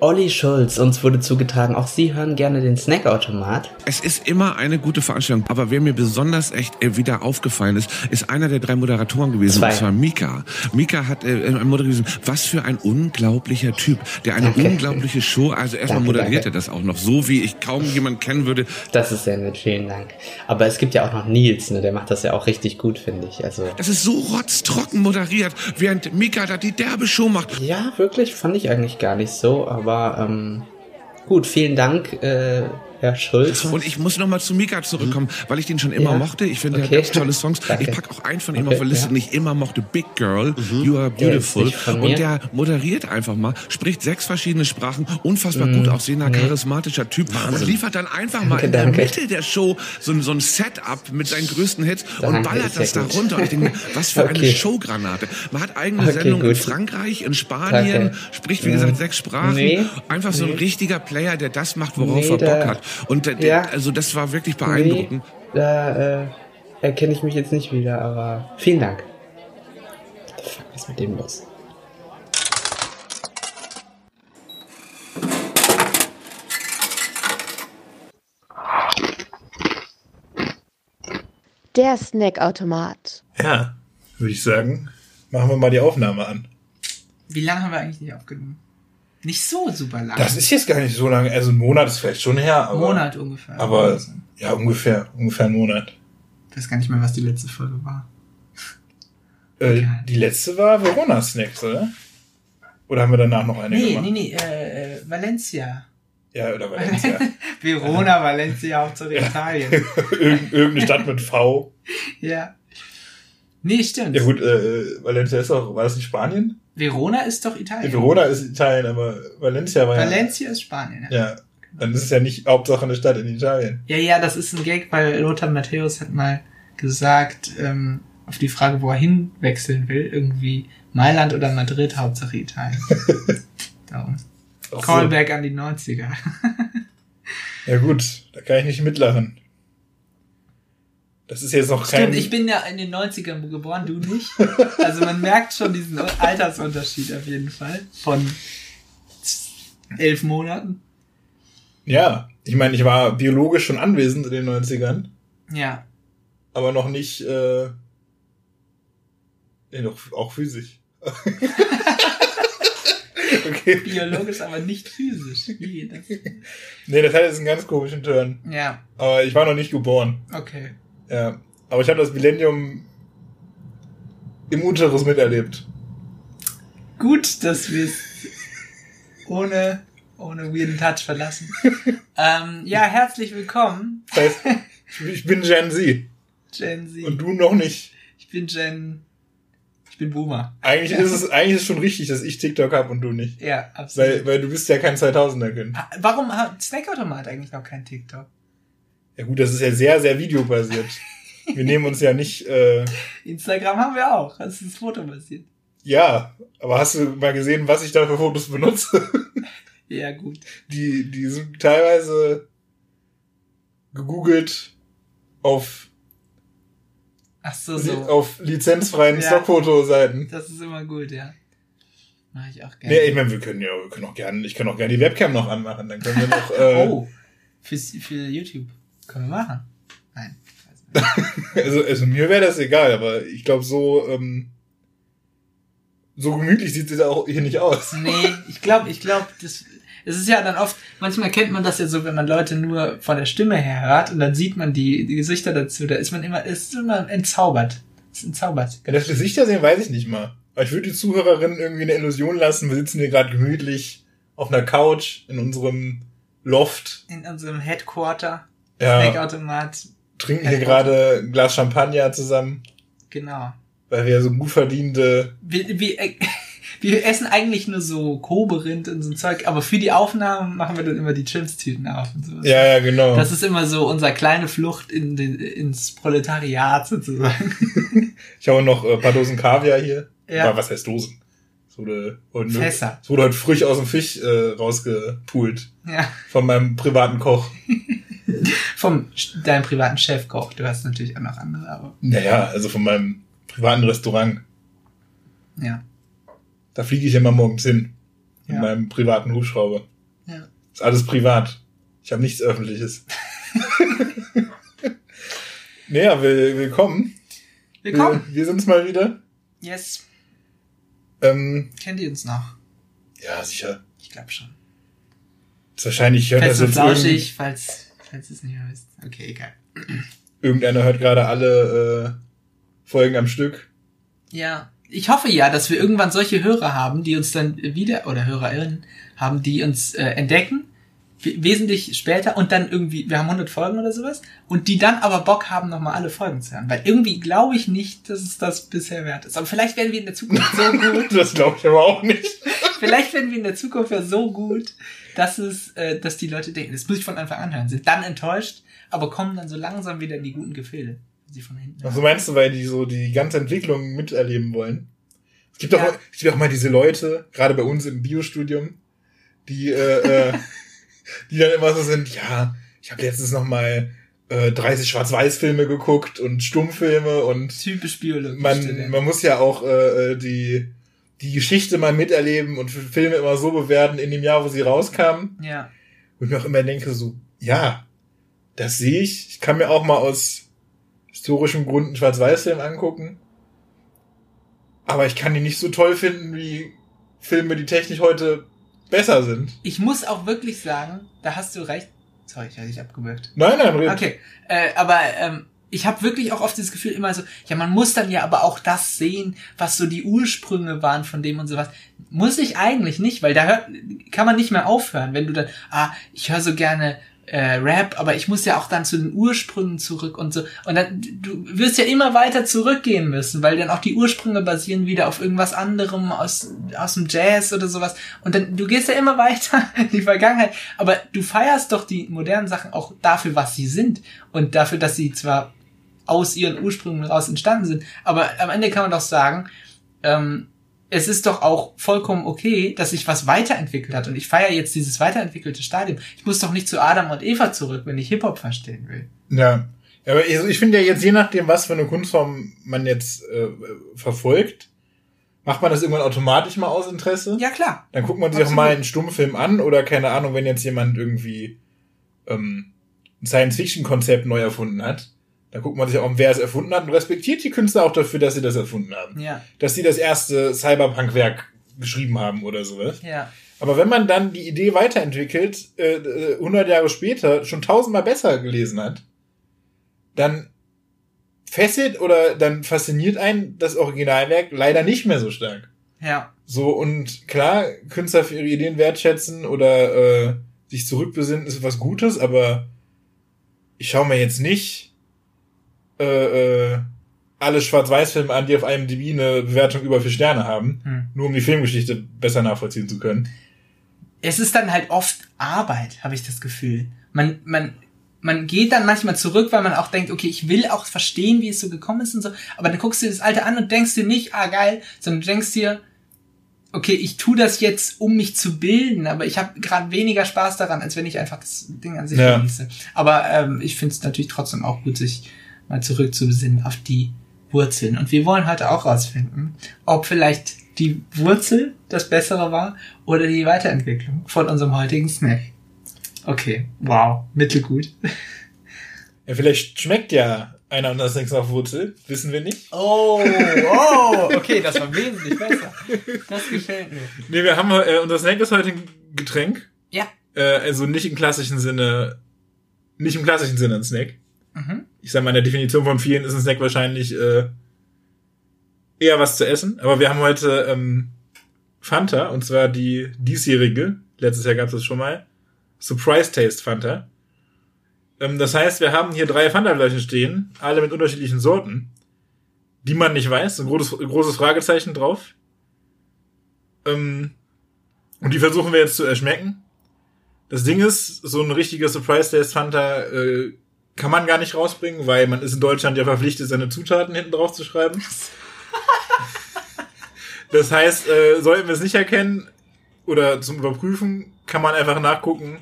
Olli Schulz. Uns wurde zugetragen, auch Sie hören gerne den Snackautomat. Es ist immer eine gute Veranstaltung. Aber wer mir besonders echt äh, wieder aufgefallen ist, ist einer der drei Moderatoren gewesen. Zwei. Und zwar Mika. Mika hat äh, moderiert. Was für ein unglaublicher Typ, der eine Danke. unglaubliche Show. Also erstmal Danke, moderiert danke. er das auch noch so, wie ich kaum jemand kennen würde. Das ist sehr nett, vielen Dank. Aber es gibt ja auch noch Nils, ne? der macht das ja auch richtig gut, finde ich. Also Das ist so rotztrocken moderiert, während Mika da die derbe Show macht. ja, wirklich fand ich eigentlich gar nicht so. Aber ähm, gut, vielen Dank, äh, Herr Schulz. Und ich muss nochmal zu Mika zurückkommen, weil ich den schon immer Ja. mochte. Ich finde, Okay. er hat ganz tolle Songs. Danke. Ich pack auch einen von ihm Okay, auf der Liste, den ich immer mochte. Big Girl, You Are Der Beautiful. mir. Und der moderiert einfach mal, spricht sechs verschiedene Sprachen, unfassbar gut aussehender, charismatischer Typ und liefert dann einfach mal Danke, in der danke. Mitte der Show so, ein- so ein Setup mit seinen größten Hits und ballert das da gut. runter. Und ich denke was für eine Okay. Showgranate. Man hat eigene Sendungen in. Frankreich, in Spanien, spricht wie gesagt sechs Sprachen. Nee. Einfach so ein Nee. richtiger Player, der das macht, worauf Nee, er Bock hat. Und der, Ja. also das war wirklich beeindruckend. Nee, da äh, erkenne ich mich jetzt nicht wieder, aber vielen Dank. Fuck ist mit dem los? Der Snackautomat. Ja, würde ich sagen, machen wir mal die Aufnahme an. Wie lange haben wir eigentlich nicht aufgenommen? Nicht so super lang. Das ist jetzt gar nicht so lange, also ein Monat ist vielleicht schon her, aber. Monat ungefähr. Aber ja, ungefähr, ungefähr ein Monat. Ich weiß gar nicht mehr, was die letzte Folge war. Äh, die letzte war Verona Snacks, oder? Oder haben wir danach noch eine Nee, gemacht? nee, nee, äh, äh, Valencia. Ja, oder Valencia. Verona, Valencia, Hauptsache Italien. Irgend, irgendeine Stadt mit V. ja. Nee, stimmt. Ja gut, äh, Valencia ist doch, war das nicht Spanien? Verona ist doch Ja, Italien. Verona ist Italien, aber Valencia war Valencia ist Spanien. Ja. ja. Ja, dann ist es ja nicht Hauptsache eine Stadt in Italien. ja, ja, das ist ein Gag, weil Lothar Matthäus hat mal gesagt, ähm, auf die Frage, wo er hinwechseln will, irgendwie Mailand oder Madrid, Hauptsache Italien. Darum. Ach so. Callback an die 90er. Ja gut, da kann ich nicht mitlachen. Das ist jetzt noch kein... Stimmt, ich bin ja in den 90ern geboren, du nicht. Also man merkt schon diesen Altersunterschied auf jeden Fall. Von elf Monaten. Ja, ich meine, ich war biologisch schon anwesend in den 90ern, Ja. aber noch nicht, äh, nee, doch auch physisch. okay. Biologisch, aber nicht physisch. Geht das? Nee, das hat jetzt einen ganz komischen Turn. Ja, Aber ich war noch nicht geboren. okay. Ja. Aber ich habe das Millennium im Uterus miterlebt. Gut, dass wir es ohne, ohne weirden Touch verlassen. ähm, ja, herzlich willkommen, Das heißt, ich- bin Gen Z Gen Z. und du noch nicht. Ich bin Gen. Ich bin Boomer. Eigentlich ist es eigentlich ist schon richtig, dass ich TikTok hab und du nicht. Ja, absolut. Weil, weil du bist ja kein 2000er Kind. Ah, Warum hat Snackautomat eigentlich noch kein TikTok? Ja gut, das ist ja sehr, sehr videobasiert. Wir nehmen uns ja nicht, äh, Instagram haben wir auch. Das ist fotobasiert. ja, aber hast du mal gesehen, was ich da für Fotos benutze? Ja, gut. Die, die sind teilweise gegoogelt auf, Ach so, so. auf lizenzfreien Ja. Stockfotoseiten. Das ist immer gut, ja. Mach ich auch gerne. Nee, ich meine, wir können ja, wir können auch gerne, ich kann auch gerne die Webcam noch anmachen, dann können wir noch, äh, oh, für, für YouTube. Können wir machen. Nein. also, also mir wäre das egal, aber ich glaube so, ähm, so gemütlich sieht es auch hier nicht aus. Nee, ich glaube, ich glaube, das, es ist ja dann oft, manchmal kennt man das ja so, wenn man Leute nur von der Stimme her hört und dann sieht man die, die Gesichter dazu, da ist man immer, ist immer entzaubert. Ist entzaubert. Ja, das Gesichter sehen weiß ich nicht mal. Aber ich würde die Zuhörerinnen irgendwie eine Illusion lassen. Wir sitzen hier gerade gemütlich auf einer Couch in unserem Loft. In unserem Headquarter, Ja, Snackautomat, trinken hier gerade ein Glas Champagner zusammen, genau. weil wir ja so gut verdiente. Wir, wir, äh, wir essen eigentlich nur so Koberind und so ein Zeug, aber für die Aufnahmen machen wir dann immer die Chips-Tüten auf und so. Ja, ja, genau. Das ist immer so unser kleine Flucht in den, ins Proletariat sozusagen. ich habe noch äh, ein paar Dosen Kaviar hier. Ja. Aber was heißt Dosen? Es wurde, heute, Fässer. es wurde heute frisch aus dem Fisch äh, rausgepult. Ja. Von meinem privaten Koch. Vom deinem privaten Chefkoch. Du hast natürlich auch noch andere, aber Naja, also von meinem privaten Restaurant. ja. Da fliege ich immer morgens hin. In Ja. meinem privaten Hubschrauber. Ja. Ist alles privat. Ich habe nichts Öffentliches. naja, will, willkommen. Willkommen. Wir, wir sind's mal wieder. Yes. Ähm, Kennt ihr uns noch? ja, sicher. Ich glaube schon. Ist wahrscheinlich hört das Fest und jetzt flauschig, falls, falls es nicht mehr wisst. Okay, egal. irgendeiner hört gerade alle äh, Folgen am Stück. Ja, ich hoffe ja, dass wir irgendwann solche Hörer haben, die uns dann wieder, oder HörerInnen haben, die uns äh, entdecken, wesentlich später und dann irgendwie, wir haben 100 Folgen oder sowas, und die dann aber Bock haben, nochmal alle Folgen zu hören. Weil irgendwie glaube ich nicht, dass es das bisher wert ist. Aber vielleicht werden wir in der Zukunft so gut, Das glaube ich aber auch nicht. vielleicht werden wir in der Zukunft ja so gut, dass es, äh, dass die Leute denken, das muss ich von Anfang an hören, sind dann enttäuscht, aber kommen dann so langsam wieder in die guten Gefilde. Sie von hinten. Also meinst du, weil die so die ganze Entwicklung miterleben wollen? Es gibt Ja. auch, es gibt auch mal diese Leute, gerade bei uns im Biostudium, die, äh, äh, die dann immer so sind, ja, ich habe letztens noch mal äh, 30 Schwarz-Weiß-Filme geguckt und Stummfilme und Typisch Biologie. man, man muss ja auch äh, äh, die, die Geschichte mal miterleben und Filme immer so bewerten in dem Jahr, wo sie rauskamen. ja. Ich mir auch immer denke, so, ja, das sehe ich. Ich kann mir auch mal aus historischen Gründen einen Schwarz-Weiß-Film angucken. Aber ich kann die nicht so toll finden wie Filme, die technisch heute besser sind. Ich muss auch wirklich sagen, da hast du recht. Sorry, ich hatte dich abgewürgt. Nein, nein, red. Okay, äh, aber ähm, ich habe wirklich auch oft das Gefühl immer so, ja, man muss dann ja aber auch das sehen, was so die Ursprünge waren von dem und sowas. Muss ich eigentlich nicht, weil da hört, kann man nicht mehr aufhören, wenn du dann, ah, ich höre so gerne äh, Rap, aber ich muss ja auch dann zu den Ursprüngen zurück und so. Und dann, du wirst ja immer weiter zurückgehen müssen, weil dann auch die Ursprünge basieren wieder auf irgendwas anderem aus, aus dem Jazz oder sowas. Und dann, du gehst ja immer weiter in die Vergangenheit. Aber du feierst doch die modernen Sachen auch dafür, was sie sind. Und dafür, dass sie zwar aus ihren Ursprüngen raus entstanden sind. Aber am Ende kann man doch sagen, ähm, es ist doch auch vollkommen okay, dass sich was weiterentwickelt hat. Und ich feiere jetzt dieses weiterentwickelte Stadium. Ich muss doch nicht zu Adam und Eva zurück, wenn ich Hip-Hop verstehen will. Ja. Aber also ich finde ja jetzt, je nachdem, was für eine Kunstform man jetzt äh, verfolgt, macht man das irgendwann automatisch mal aus Interesse. Ja, klar. Dann guckt man sich auch Absolut. mal einen Stummfilm an oder keine Ahnung, wenn jetzt jemand irgendwie ähm, ein Science-Fiction-Konzept neu erfunden hat, dann guckt man sich auch an, wer es erfunden hat und respektiert die Künstler auch dafür, dass sie das erfunden haben. Ja, Dass sie das erste Cyberpunk-Werk geschrieben haben oder sowas. ja. Aber wenn man dann die Idee weiterentwickelt, äh, äh, 100 Jahre später schon tausendmal besser gelesen hat, dann fesselt oder dann fasziniert einen das Originalwerk leider nicht mehr so stark. Ja. So, und klar, Künstler für ihre Ideen wertschätzen oder äh, sich zurückbesinnen ist was Gutes, aber ich schaue mir jetzt nicht äh, äh, alle Schwarz-Weiß-Filme an, die auf IMDb eine Bewertung über vier Sterne haben, Hm. nur um die Filmgeschichte besser nachvollziehen zu können. es ist dann halt oft Arbeit, habe ich das Gefühl. Man, man, man geht dann manchmal zurück, weil man auch denkt, okay, ich will auch verstehen, wie es so gekommen ist und so. Aber dann guckst du dir das Alte an und denkst dir nicht, ah geil, sondern du denkst dir, okay, ich tu das jetzt, um mich zu bilden, aber ich habe gerade weniger Spaß daran, als wenn ich einfach das Ding an sich Ja. genieße. Aber ähm, ich finde es natürlich trotzdem auch gut, sich mal zurückzubesinnen auf die Wurzeln. Und wir wollen heute auch rausfinden, ob vielleicht die Wurzel das Bessere war oder die Weiterentwicklung von unserem heutigen Snack. Okay, wow, mittelgut. Ja, vielleicht schmeckt ja einer und das nächste auf Wurzel, wissen wir nicht. Oh, oh, okay, das war wesentlich besser. Das gefällt mir. Nee, wir haben, äh, unser Snack ist heute ein Getränk. Ja. Äh, also nicht im klassischen Sinne, nicht im klassischen Sinne ein Snack. Mhm. Ich sag mal, in der Definition von vielen ist ein Snack wahrscheinlich äh, eher was zu essen. Aber wir haben heute ähm, Fanta, und zwar die diesjährige, letztes Jahr gab es das schon mal, Surprise Taste Fanta. Ähm, das heißt, wir haben hier drei Fanta-Flaschen stehen, alle mit unterschiedlichen Sorten, die man nicht weiß, ein großes, großes Fragezeichen drauf. Ähm, und die versuchen wir jetzt zu erschmecken. Das Ding ist, so ein richtiger Surprise Taste Fanta äh, kann man gar nicht rausbringen, weil man ist in Deutschland ja verpflichtet, seine Zutaten hinten drauf zu schreiben. Das heißt, äh, sollten wir es nicht erkennen oder zum Überprüfen, kann man einfach nachgucken.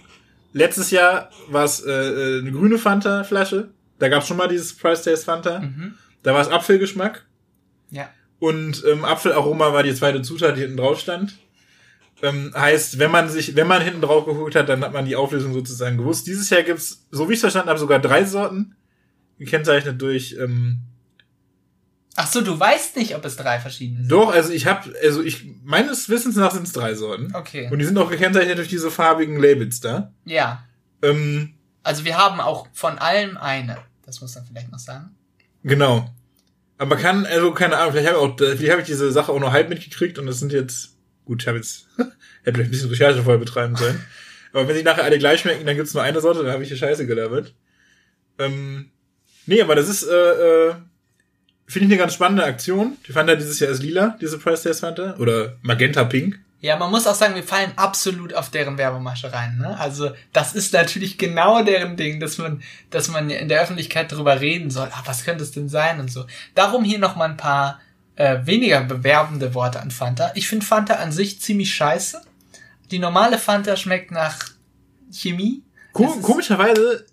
Letztes Jahr war es äh, äh, eine grüne Fanta-Flasche. Da gab es schon mal dieses Surprise Taste Fanta. Mhm. Da war es Apfelgeschmack. Ja. Und ähm, Apfelaroma war die zweite Zutat, die hinten drauf stand. Ähm, heißt, wenn man sich, wenn man hinten drauf geguckt hat, dann hat man die Auflösung sozusagen gewusst. Dieses Jahr gibt's, so wie ich es verstanden habe, sogar drei Sorten, gekennzeichnet durch ähm, Ach so, du weißt nicht, ob es drei verschiedene sind. Doch, also ich habe, also ich meines Wissens nach sind es drei Sorten. Okay. Und die sind auch gekennzeichnet durch diese farbigen Labels da. Ja. Ähm, Also wir haben auch von allem eine. Das muss man vielleicht noch sagen. genau. Aber kann, also keine Ahnung, vielleicht habe ich auch, vielleicht habe ich diese Sache auch nur halb mitgekriegt und das sind jetzt, gut, ich habe jetzt, hätte vielleicht ein bisschen Recherche vorher betreiben sollen. Aber wenn sie nachher alle gleich schmecken, dann gibt's nur eine Sorte, dann habe ich hier Scheiße gelabert. Ähm, nee, aber das ist, äh, äh, finde ich eine ganz spannende Aktion. Die Fanta dieses Jahr ist lila, diese Price Test Fanta. Oder Magenta Pink. Ja, man muss auch sagen, wir fallen absolut auf deren Werbemasche rein. Ne? Also das ist natürlich genau deren Ding, dass man, dass man in der Öffentlichkeit drüber reden soll. Ah, was könnte es denn sein und so. Darum hier noch mal ein paar äh, weniger bewerbende Worte an Fanta. Ich finde Fanta an sich ziemlich scheiße. Die normale Fanta schmeckt nach Chemie. Ko komischerweise,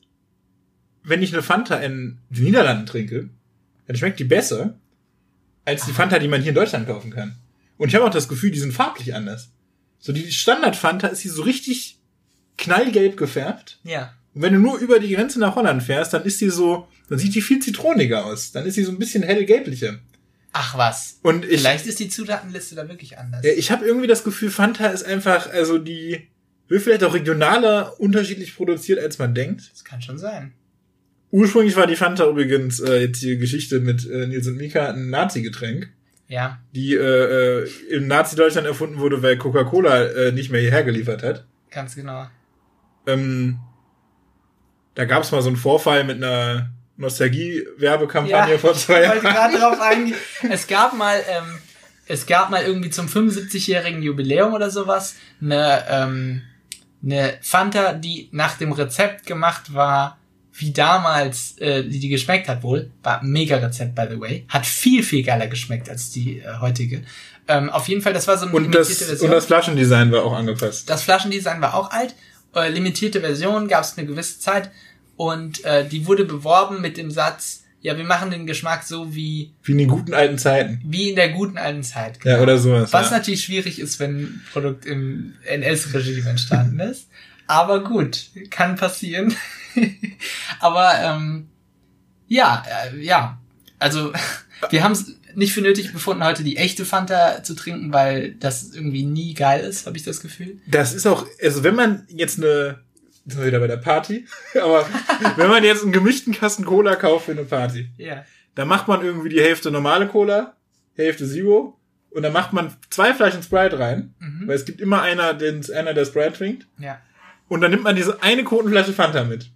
wenn ich eine Fanta in den Niederlanden trinke, dann schmeckt die besser als die Fanta, die man hier in Deutschland kaufen kann. Und ich habe auch das Gefühl, die sind farblich anders. So die Standard-Fanta ist hier so richtig knallgelb gefärbt. Ja. Und wenn du nur über die Grenze nach Holland fährst, dann ist die so, dann sieht die viel zitroniger aus. Dann ist sie so ein bisschen hellgelblicher. Ach was. Und ich, Vielleicht ist die Zutatenliste da wirklich anders. ich habe irgendwie das Gefühl, Fanta ist einfach, also die wird vielleicht auch regionaler unterschiedlich produziert, als man denkt. das kann schon sein. Ursprünglich war die Fanta übrigens äh, jetzt die Geschichte mit äh, Nils und Mika ein Nazi-Getränk, Ja. die äh, äh, im Nazi-Deutschland erfunden wurde, weil Coca-Cola äh, nicht mehr hierher geliefert hat. Ganz genau. Ähm, da gab es mal so einen Vorfall mit einer Nostalgie-Werbekampagne vor zwei Ich wollte Jahren. gerade drauf eingehen. Es gab mal, ähm, es gab mal irgendwie zum 75-jährigen Jubiläum oder sowas eine, ähm, eine Fanta, die nach dem Rezept gemacht war, wie damals äh, die, die geschmeckt hat wohl. War ein mega Rezept, by the way. Hat viel, viel geiler geschmeckt als die äh, heutige. Ähm, auf jeden Fall, das war so eine Und das, und das Flaschendesign war auch angepasst. das Flaschendesign war auch alt. Äh, limitierte Version gab es eine gewisse Zeit. Und äh, die wurde beworben mit dem Satz, ja, wir machen den Geschmack so wie, Wie in den guten alten Zeiten. wie in der guten alten Zeit. Ja, oder sowas. Was ja. natürlich schwierig ist, wenn ein Produkt im NS-Regime entstanden ist. Aber gut, kann passieren. Aber ähm, ja, äh, ja. Also wir haben es nicht für nötig befunden, heute die echte Fanta zu trinken, weil das irgendwie nie geil ist, habe ich das Gefühl. Das ist auch, also wenn man jetzt eine, jetzt sind wir wieder bei der Party, aber wenn man jetzt einen gemischten Kasten Cola kauft für eine Party, Ja. dann macht man irgendwie die Hälfte normale Cola, Hälfte Zero und dann macht man zwei Flaschen Sprite rein, Mhm. weil es gibt immer einer, den, einer der Sprite trinkt Ja. und dann nimmt man diese eine Kotenflasche Fanta mit.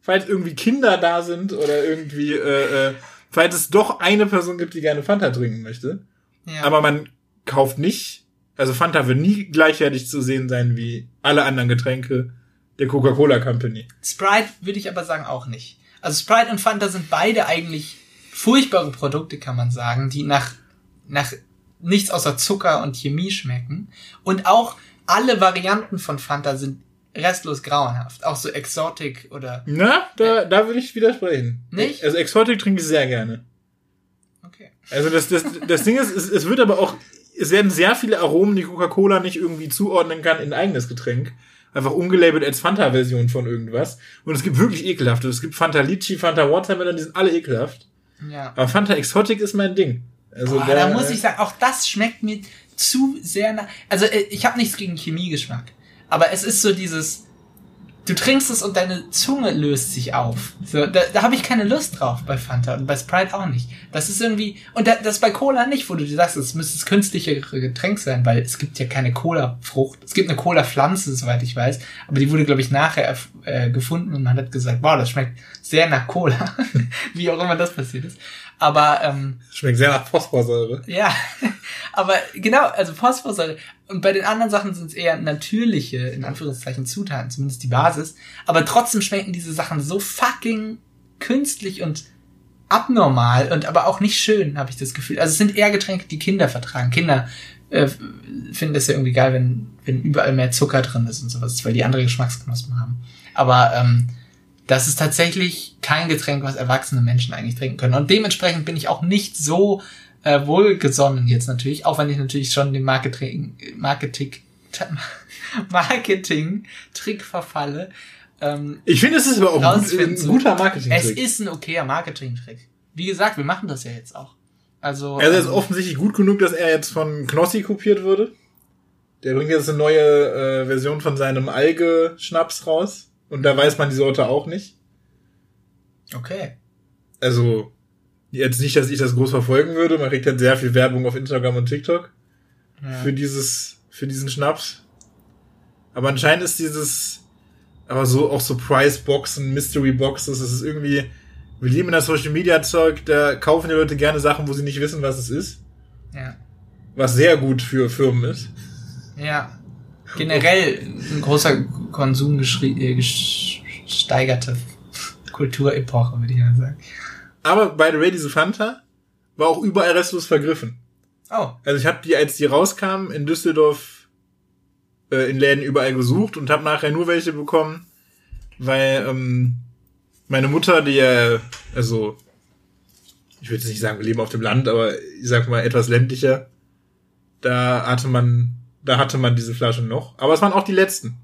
Falls irgendwie Kinder da sind oder irgendwie, äh, äh, falls es doch eine Person gibt, die gerne Fanta trinken möchte. ja. Aber man kauft nicht, also Fanta wird nie gleichwertig zu sehen sein wie alle anderen Getränke der Coca-Cola Company. Sprite würde ich aber sagen auch nicht. Also Sprite und Fanta sind beide eigentlich furchtbare Produkte, kann man sagen, die nach, nach nichts außer Zucker und Chemie schmecken. Und auch alle Varianten von Fanta sind restlos grauenhaft. Auch so Exotic oder. Na, da, da würde ich widersprechen. Nicht? Also Exotic trinke ich sehr gerne. Okay. Also das, das, das Ding ist, es, es wird aber auch, es werden sehr viele Aromen, die Coca-Cola nicht irgendwie zuordnen kann in ein eigenes Getränk. Einfach umgelabelt als Fanta-Version von irgendwas. Und es gibt wirklich ekelhafte. Es gibt Fanta Litchi, Fanta Watermelon, die sind alle ekelhaft. Ja. Aber Fanta Exotic ist mein Ding. Also Boah, der, da muss ich sagen, auch das schmeckt mir zu sehr nach. Also äh, ich habe nichts gegen Chemiegeschmack, aber es ist so dieses, du trinkst es und deine Zunge löst sich auf. So, da, da habe ich keine Lust drauf bei Fanta und bei Sprite auch nicht. Das ist irgendwie und da, das bei Cola nicht, wo du dir sagst, es müsste das künstlichere Getränk sein, weil es gibt ja keine Cola-Frucht. Es gibt eine Cola-Pflanze, soweit ich weiß, aber die wurde glaube ich nachher äh, gefunden und man hat gesagt, wow, das schmeckt sehr nach Cola, wie auch immer das passiert ist. Aber ähm, Schmeckt sehr nach Phosphorsäure. ja, aber genau, also Phosphorsäure. Und bei den anderen Sachen sind es eher natürliche, in Anführungszeichen, Zutaten, zumindest die Basis. Aber trotzdem schmecken diese Sachen so fucking künstlich und abnormal und aber auch nicht schön, habe ich das Gefühl. Also es sind eher Getränke, die Kinder vertragen. Kinder äh, finden das ja irgendwie geil, wenn, wenn überall mehr Zucker drin ist und sowas, weil die andere Geschmacksknospen haben. Aber ähm, das ist tatsächlich kein Getränk, was erwachsene Menschen eigentlich trinken können. Und dementsprechend bin ich auch nicht so äh, wohlgesonnen jetzt natürlich, auch wenn ich natürlich schon dem Marketing, Marketing, Marketing-Trick verfalle. Ähm, Ich finde, es ist aber auch ein, ein guter es Marketing-Trick. ist ein okayer Marketing-Trick. Wie gesagt, wir machen das ja jetzt auch. Also, Also er ist ähm, offensichtlich gut genug, dass er jetzt von Knossi kopiert wurde. Der bringt jetzt eine neue äh, Version von seinem Alge-Schnaps raus. Und da weiß man die Sorte auch nicht. okay. Also, jetzt nicht, dass ich das groß verfolgen würde. Man kriegt halt sehr viel Werbung auf Instagram und TikTok Ja. für dieses, für diesen Schnaps. Aber anscheinend ist dieses, aber so auch so Price-Boxen, Mystery-Boxes, das ist irgendwie, wir leben in der Social-Media-Zeug, da kaufen die Leute gerne Sachen, wo sie nicht wissen, was es ist. Ja. Was sehr gut für Firmen ist. Ja. Generell ein großer Konsum äh, ges- gesteigerte Kulturepoche, würde ich mal sagen. Aber by the way, diese Fanta war auch überall restlos vergriffen. Oh, Also ich habe die, als die rauskamen, in Düsseldorf äh, in Läden überall gesucht und habe nachher nur welche bekommen, weil ähm, meine Mutter, die ja, also ich würde jetzt nicht sagen, wir leben auf dem Land, aber ich sag mal etwas ländlicher, da hatte man, da hatte man diese Flaschen noch. Aber es waren auch die letzten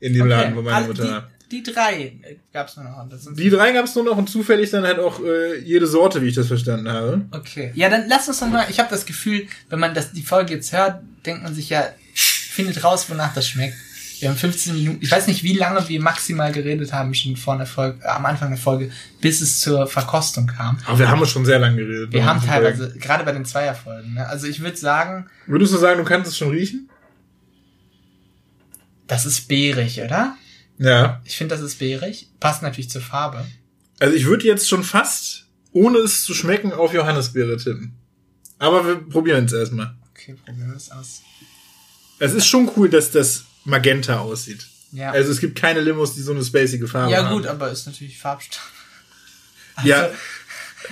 in dem Laden, wo meine Alle- Mutter war. die, die drei gab's nur noch. Die drei gab es nur noch und zufällig dann halt auch äh, jede Sorte, wie ich das verstanden habe. Okay. Ja, dann lass uns doch mal. Ich habe das Gefühl, wenn man das die Folge jetzt hört, denkt man sich ja, findet raus, wonach das schmeckt. Wir haben 15 Minuten. Ich weiß nicht, wie lange wir maximal geredet haben schon vor der Folge, äh, am Anfang der Folge, bis es zur Verkostung kam. Aber wir haben schon sehr lange geredet. Wir bei haben teilweise, gerade bei den Zweierfolgen, ne? also ich würde sagen, Folgen. Würdest du sagen, du kannst es schon riechen? Das ist beerig, oder? Ja. Ich finde, das ist beerig. Passt natürlich zur Farbe. Also ich würde jetzt schon fast, ohne es zu schmecken, auf Johannisbeere tippen. Aber wir probieren es erstmal. Okay, probieren wir das aus. Es ist schon cool, dass das Magenta aussieht. Ja. Also es gibt keine Limos, die so eine spacige Farbe ja haben. gut, aber ist natürlich Farbstoff. Ja,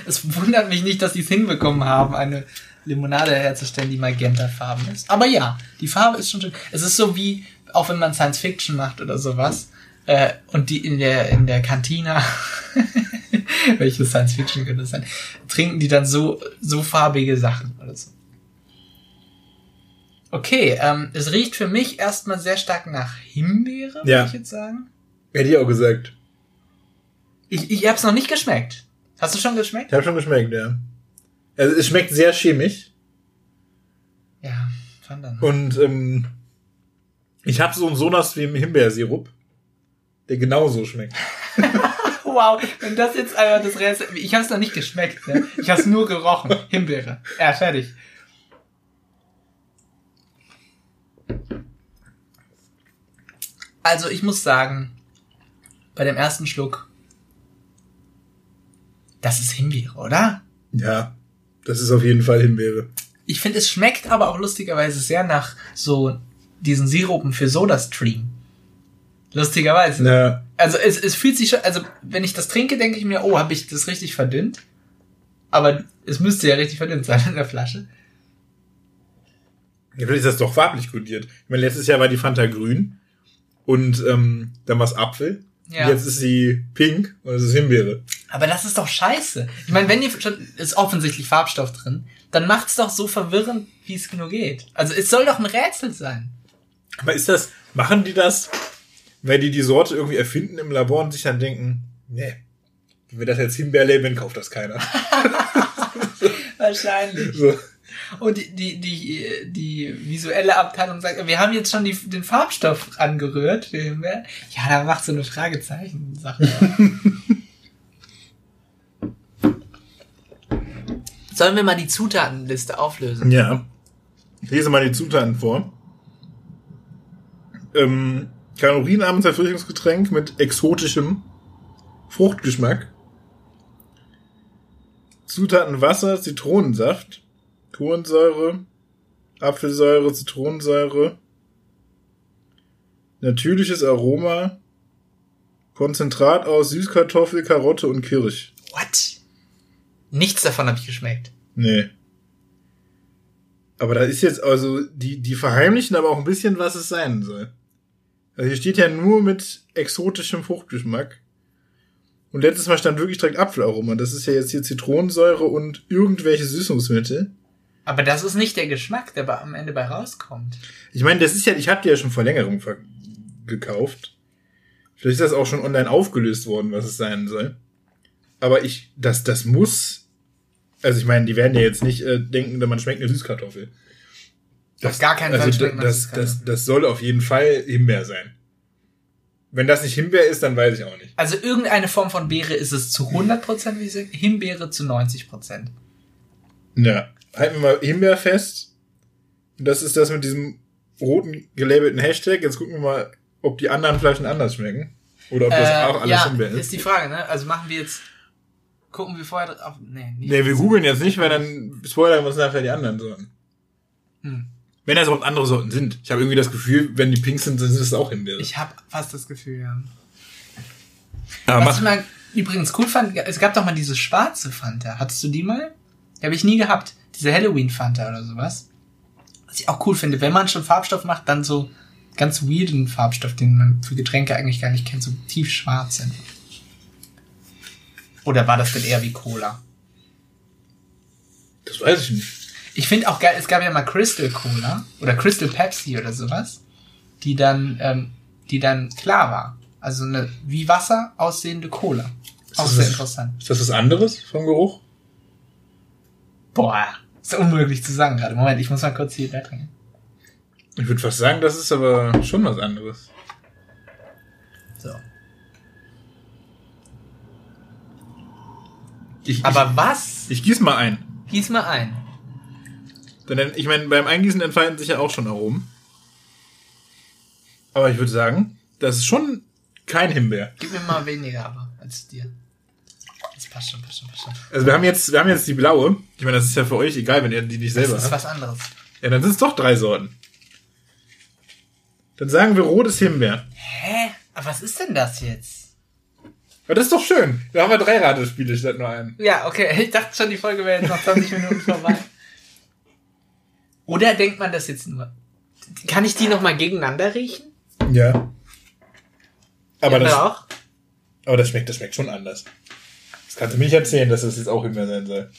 Es wundert mich nicht, dass sie es hinbekommen haben, eine Limonade herzustellen, die magentafarben ist. Aber ja, die Farbe ist schon schön. Es ist so wie, auch wenn man Science Fiction macht oder sowas, äh, und die in der, in der Kantina, welche Science Fiction könnte es sein, trinken die dann so, so farbige Sachen oder so. Okay, ähm, es riecht für mich erstmal sehr stark nach Himbeere, würde Ja. ich jetzt sagen. hätte ich auch gesagt. Ich, ich hab's noch nicht geschmeckt. Hast du schon geschmeckt? Ich habe schon geschmeckt, ja. Also es schmeckt sehr chemisch Ja, fand dann. und ähm, ich habe so einen Sonas wie im Himbeersirup, der genauso schmeckt. Wow, wenn das jetzt einfach das Rätsel. Ich habe es noch nicht geschmeckt, ne? Ich habe es nur gerochen. Himbeere. Ja, fertig. Also ich muss sagen, bei dem ersten Schluck, das ist Himbeere, oder? Ja, das ist auf jeden Fall Himbeere. Ich finde, es schmeckt aber auch lustigerweise sehr nach so diesen Sirupen für SodaStream. Lustigerweise. Na, Also es, es fühlt sich schon, also wenn ich das trinke, denke ich mir, oh, habe ich das richtig verdünnt? Aber es müsste ja richtig verdünnt sein in der Flasche. Ja, vielleicht ist das doch farblich kodiert. Ich meine, letztes Jahr war die Fanta grün und ähm, dann war es Apfel. Ja. Jetzt ist sie pink und es ist Himbeere. Aber das ist doch scheiße. Ich meine, wenn ihr schon ist offensichtlich Farbstoff drin, dann macht's doch so verwirrend, wie es nur geht. Also es soll doch ein Rätsel sein. Aber ist das, machen die das, weil die die Sorte irgendwie erfinden im Labor und sich dann denken, nee, wenn wir das jetzt Himbeer labeln, kauft das keiner. Wahrscheinlich. so. Und die, die, die, die visuelle Abteilung sagt, wir haben jetzt schon die, den Farbstoff angerührt. Ja, da macht so eine Fragezeichen-Sache. Sollen wir mal die Zutatenliste auflösen? Ja. Ich lese mal die Zutaten vor. Ähm, kalorienarmes Erfrischungsgetränk mit exotischem Fruchtgeschmack. Zutaten Wasser, Zitronensaft, Kohlensäure, Apfelsäure, Zitronensäure, natürliches Aroma, Konzentrat aus Süßkartoffel, Karotte und Kirsch. What? Nichts davon habe ich geschmeckt. Nee. Aber da ist jetzt, also, die, die verheimlichen aber auch ein bisschen, was es sein soll. Also hier steht ja nur mit exotischem Fruchtgeschmack. Und letztes Mal stand wirklich direkt Apfelaroma. Das ist ja jetzt hier Zitronensäure und irgendwelche Süßungsmittel. Aber das ist nicht der Geschmack, der am Ende bei rauskommt. Ich meine, das ist ja, ich hatte die ja schon vor längerem gekauft. Vielleicht ist das auch schon online aufgelöst worden, was es sein soll. Aber ich, das, das muss. Also ich meine, die werden ja jetzt nicht äh, denken, man schmeckt eine Süßkartoffel. Auf gar keinen Fall also man das, Süßkartoffel. das, das soll auf jeden Fall Himbeer sein. Wenn das nicht Himbeer ist, dann weiß ich auch nicht. Also irgendeine Form von Beere ist es zu 100%, wie ich sage, Himbeere zu 90%. Ja. Halten wir mal Himbeer fest. Das ist das mit diesem roten gelabelten Hashtag. Jetzt gucken wir mal, ob die anderen Flaschen anders schmecken. Oder ob das Äh, auch alles ja, Himbeer ist ist. die Frage, ne? Also machen wir jetzt, gucken wir vorher drauf, nee, nicht. Nee, wir googeln jetzt nicht, weil dann spoilern wir uns nachher die anderen Sorten. Hm. Wenn das überhaupt andere Sorten sind. Ich habe irgendwie das Gefühl, wenn die pink sind, sind es auch Himbeere. Ich habe fast das Gefühl, ja. Aber Was ich mal übrigens cool fand, es gab doch mal diese schwarze Fanta. Hattest du die mal? Die habe ich nie gehabt. Diese Halloween Fanta oder sowas. Was ich auch cool finde, wenn man schon Farbstoff macht, dann so ganz weirden Farbstoff, den man für Getränke eigentlich gar nicht kennt, so tief schwarz sind. Oder war das denn eher wie Cola? das weiß ich nicht. Ich finde auch geil, es gab ja mal Crystal Cola oder Crystal Pepsi oder sowas, die dann, ähm, die dann klar war. Also eine wie Wasser aussehende Cola. Auch das sehr was- interessant. Ist das was anderes vom Geruch? Boah, ist unmöglich zu sagen gerade. Moment, ich muss mal kurz hier trinken. Ich würde fast sagen, das ist aber schon was anderes. So. Ich, Aber was? ich, ich gieß mal ein. Gieß mal ein. Denn ich meine, beim Eingießen entfalten sich ja auch schon Aromen. Aber ich würde sagen, das ist schon kein Himbeer. Gib mir mal weniger aber als dir. Das passt schon, passt schon, passt schon. Also wir haben jetzt, wir haben jetzt die blaue. Ich meine, das ist ja für euch egal, wenn ihr die nicht selber Das ist habt. was anderes. Ja, dann sind es doch drei Sorten. Dann sagen wir rotes Himbeer. Hä? Aber was ist denn das jetzt? Aber das ist doch schön. Da haben wir drei Ratespiele statt nur einen. Ja, okay. Ich dachte schon, die Folge wäre jetzt noch 20 Minuten vorbei. Oder denkt man das jetzt nur? Kann ich die nochmal gegeneinander riechen? Ja. Aber Ja, das, auch? aber das schmeckt, das schmeckt schon anders. Das kannst du mir nicht erzählen, dass das jetzt auch Himbeer sein soll.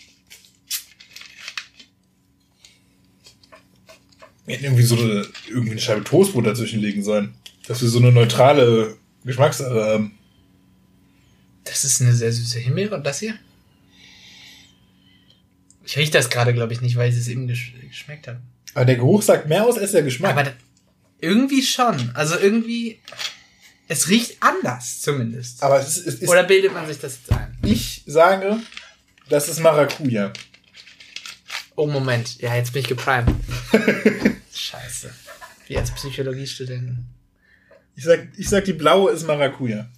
Wir hätten irgendwie so eine, irgendwie eine Scheibe Toastbrot dazwischen legen sollen. Dass wir so eine neutrale Geschmackssache haben. Das ist eine sehr süße Himbeere. Und das hier? Ich rieche das gerade, glaube ich, nicht, weil ich es eben gesch geschmeckt habe. Aber der Geruch sagt mehr aus als der Geschmack. Aber irgendwie schon. Also irgendwie. Es riecht anders, zumindest. Aber es ist, es ist Oder bildet man sich das jetzt ein? ich sage, das ist Maracuja. Oh, Moment. Ja, jetzt bin ich geprimed. Scheiße. Wie als Psychologiestudenten. Ich sag, ich sag, die blaue ist Maracuja.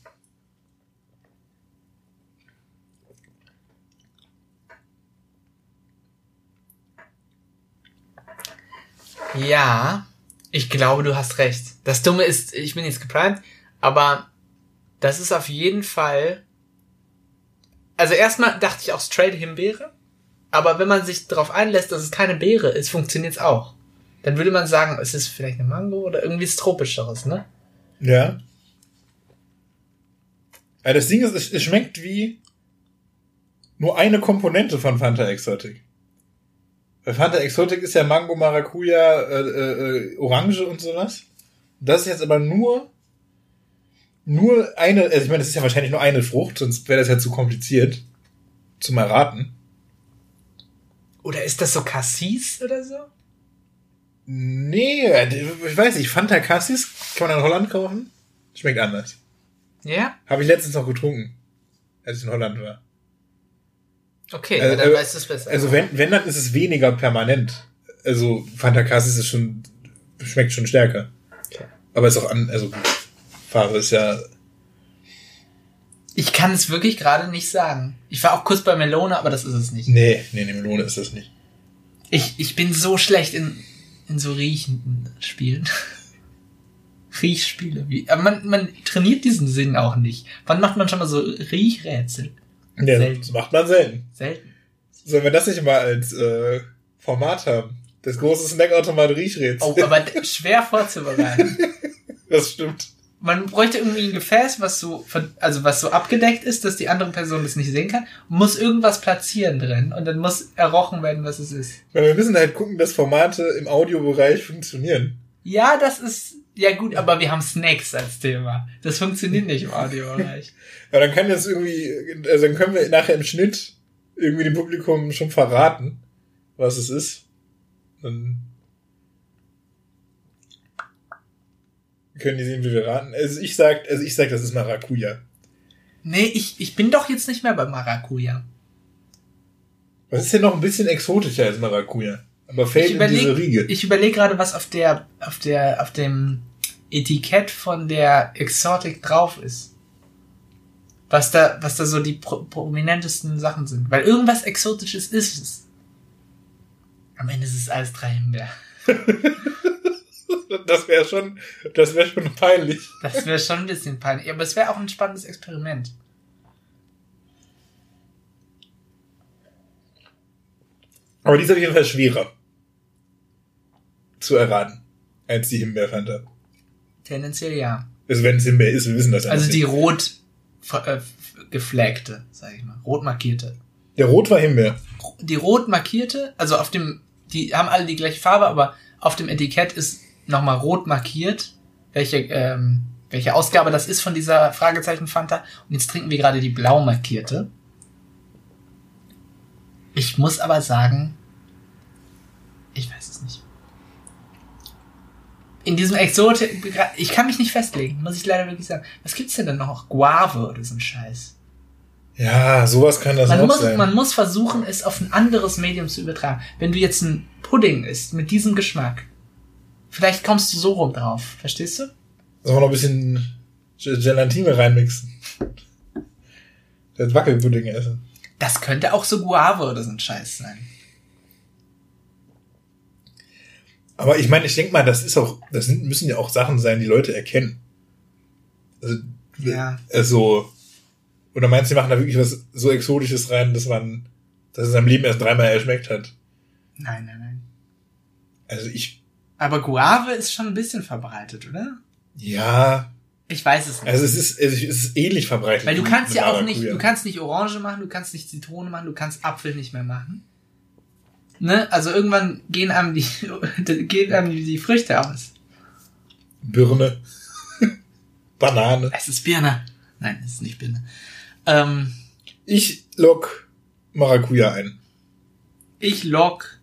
Ja, ich glaube, du hast recht. Das Dumme ist, ich bin jetzt geprimed, aber das ist auf jeden Fall. Also erstmal dachte ich auch straight Himbeere, aber wenn man sich darauf einlässt, dass es keine Beere ist, funktioniert es auch. Dann würde man sagen, es ist vielleicht eine Mango oder irgendwie was Tropischeres, ne? Ja. Aber das Ding ist, es schmeckt wie nur eine Komponente von Fanta Exotic. Weil Fanta Exotic ist ja Mango, Maracuja, äh, äh, äh, Orange und sowas. Das ist jetzt aber nur nur eine, also ich meine, das ist ja wahrscheinlich nur eine Frucht, sonst wäre das ja zu kompliziert zum Erraten. Oder ist das so Cassis oder so? Nee, ich weiß nicht, Fanta Cassis kann man in Holland kaufen. Schmeckt anders. Ja? Habe ich letztens noch getrunken, als ich in Holland war. Okay, Also, dann äh, weißt du es besser. Also wenn, wenn, dann ist es weniger permanent. Also Fanta Cassis ist schon, schmeckt schon stärker. Okay. Aber ist auch an, also gut, Farbe ist ja, ich kann es wirklich gerade nicht sagen. Ich war auch kurz bei Melone, aber das ist es nicht. nee, nee, nee, Melone ist das nicht. Ich, ich bin so schlecht in, in so riechenden Spielen. Riechspiele. Wie, aber man, man trainiert diesen Sinn auch nicht. Wann macht man schon mal so Riechrätsel? Ja, Selten. das macht man selten. Selten. Sollen wir das nicht mal als äh, Format haben? Das große Snackautomat Riechrätsel. Oh, aber schwer vorzubereiten. das stimmt. man bräuchte irgendwie ein Gefäß, was so, also was so abgedeckt ist, dass die andere Person das nicht sehen kann, muss irgendwas platzieren drin und dann muss errochen werden, was es ist. Weil wir müssen halt gucken, dass Formate im Audiobereich funktionieren. Ja, das ist, ja gut, aber wir haben Snacks als Thema. Das funktioniert nicht im Audiobereich. Aber dann kann das irgendwie, also dann können wir nachher im Schnitt irgendwie dem Publikum schon verraten, was es ist. Dann können die sehen, wie wir raten. Also ich sag, also ich sag, das ist Maracuja. Nee, ich, ich bin doch jetzt nicht mehr bei Maracuja. Was ist denn noch ein bisschen exotischer als Maracuja? Aber fällt Ich in diese überlege Riege. ich überleg gerade, was auf der, auf der, auf dem Etikett von der Exotic drauf ist. Was da, was da so die pro prominentesten Sachen sind. Weil irgendwas Exotisches ist es. Am Ende ist es alles drei Himbeer. Das wäre schon, das wäre schon peinlich. Das wäre schon ein bisschen peinlich. Aber es wäre auch ein spannendes Experiment. Aber die ist auf jeden Fall schwerer zu erraten als die Himbeerfanta. Tendenziell ja. Also wenn es Himbeer ist, wir wissen das ja Also die rot äh, geflaggte, sag ich mal. Rot markierte. Der Rot war Himbeer. die rot markierte, also auf dem, die haben alle die gleiche Farbe, aber auf dem Etikett ist nochmal rot markiert, welche, ähm, welche Ausgabe das ist von dieser Fragezeichen Fanta. Und jetzt trinken wir gerade die blau markierte. Ich muss aber sagen, ich weiß es nicht. In diesem Exote, ich kann mich nicht festlegen, muss ich leider wirklich sagen. Was gibt's denn dann noch? Guave oder so ein Scheiß. Ja, sowas kann das Man auch muss, sein. man muss versuchen, es auf ein anderes Medium zu übertragen. Wenn du jetzt einen Pudding isst mit diesem Geschmack, vielleicht kommst du so rum drauf. Verstehst du? Sollen wir noch ein bisschen Ge- Gelatine reinmixen? Das Wackelpudding essen. Das könnte auch so Guave oder so ein Scheiß sein. Aber ich meine, ich denke mal, das ist auch, das sind, müssen ja auch Sachen sein, die Leute erkennen. Also, Ja. also, oder meinst du, die machen da wirklich was so Exotisches rein, dass man, dass es am Leben erst dreimal erschmeckt hat? Nein, nein, nein. Also ich, Aber Guave ist schon ein bisschen verbreitet, oder? ja, Ich weiß es nicht. also es ist, es ist ähnlich verbreitet. Weil du kannst ja auch nicht, du kannst nicht Orange machen, du kannst nicht Zitrone machen, du kannst Apfel nicht mehr machen. Ne? Also irgendwann gehen einem die, gehen einem die Früchte aus. Birne. Banane. Es ist Birne. Nein, es ist nicht Birne. Ähm, Ich lock Maracuja ein. Ich log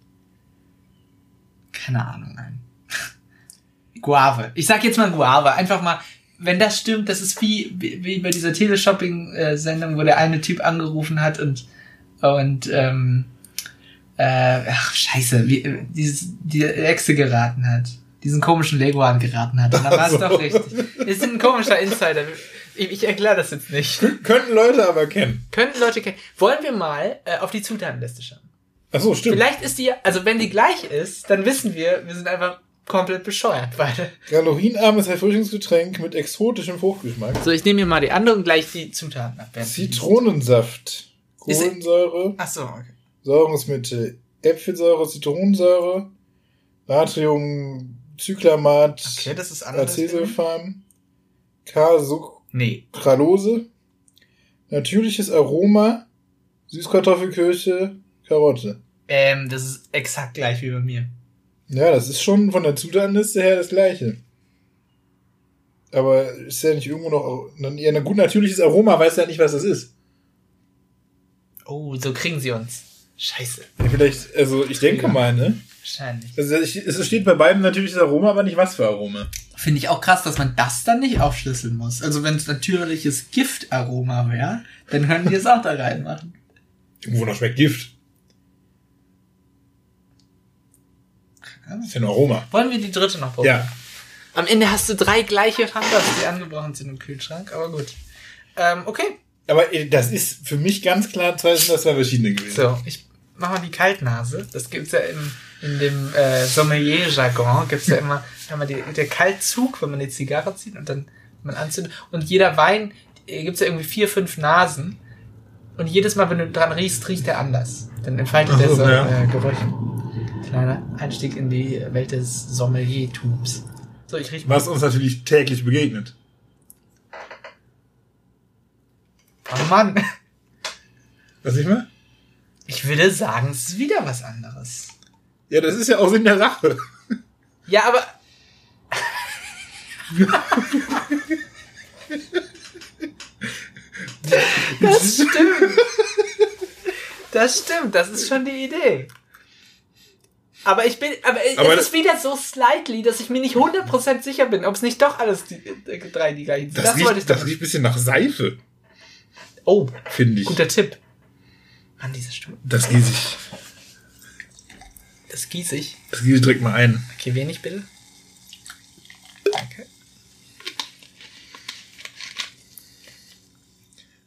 keine Ahnung ein. Guave. Ich sag jetzt mal Guave. Einfach mal, wenn das stimmt, das ist wie, wie, wie bei dieser Teleshopping-Sendung, wo der eine Typ angerufen hat und, und, ähm, äh, ach, scheiße, wie, äh, dieses, die Echse geraten hat. Diesen komischen Leguan geraten hat. Und dann war es so. doch richtig. Ist ein komischer Insider. Ich, ich erkläre das jetzt nicht. Könnten Leute aber kennen. Könnten Leute kennen. Wollen wir mal äh, auf die Zutatenliste schauen? Ach so, stimmt. Vielleicht ist die, also wenn die gleich ist, dann wissen wir, wir sind einfach komplett bescheuert beide. Kalorienarmes Erfrischungsgetränk mit exotischem Fruchtgeschmack. So, ich nehme mir mal die andere und gleich die Zutaten ab. Zitronensaft. Kohlensäure. Ach so, okay. Säurungsmittel. Äpfelsäure, Zitronensäure. Natriumcyclamat. Okay, das ist. Acesulfam. K-Sucralose. Nee. Natürliches Aroma. Süßkartoffelkirsche. Karotte. Ähm, das ist exakt gleich wie bei mir. Ja, das ist schon von der Zutatenliste her das gleiche. Aber ist ja nicht irgendwo noch. Ja, ein gut natürliches Aroma weiß ja nicht, was das ist. Oh, so kriegen sie uns. Scheiße. Ja, vielleicht, also ich denke Ja. mal, ne? Wahrscheinlich. Also ich, es steht bei beiden natürliches Aroma, aber nicht was für Aroma. Finde ich auch krass, dass man das dann nicht aufschlüsseln muss. Also wenn es natürliches Giftaroma wäre, dann können die es auch da reinmachen. Irgendwo noch schmeckt Gift. Das ist ja ein Aroma. Wollen wir die dritte noch probieren? Ja. Am Ende hast du drei gleiche Fantas, die angebrochen sind im Kühlschrank, aber gut. Ähm, okay. Aber äh, das ist für mich ganz klar, zwei sind das zwei verschiedene gewesen. So, ich machen wir die Kaltnase. Das gibt's ja im, in dem äh, Sommelier-Jargon, gibt's ja immer, immer die, der Kaltzug, wenn man die Zigarre zieht und dann man anzündet. Und jeder Wein, äh, gibt's ja irgendwie vier, fünf Nasen. Und jedes Mal, wenn du dran riechst, riecht er anders. Dann entfaltet Ach, er so ja. äh, Gerüche. Kleiner Einstieg in die Welt des Sommelier-Tubs. So, ich riech mal. Was uns natürlich täglich begegnet. Oh Mann! Was ich mal? Ich würde sagen, es ist wieder was anderes. Ja, das ist ja auch Sinn der Rache. Ja, aber. das stimmt. Das stimmt, das ist schon die Idee. Aber ich bin, aber, Aber es ist wieder so slightly, dass ich mir nicht 100% sicher bin, ob es nicht doch alles die, äh, drei die gleichen sind. Das, riecht, das riecht ein bisschen nach Seife, Oh, finde ich. guter Tipp. An diese Stimme. Das gieße ich. Das gieße ich. Das gieße ich direkt mal ein. Okay, wenig bitte. Danke.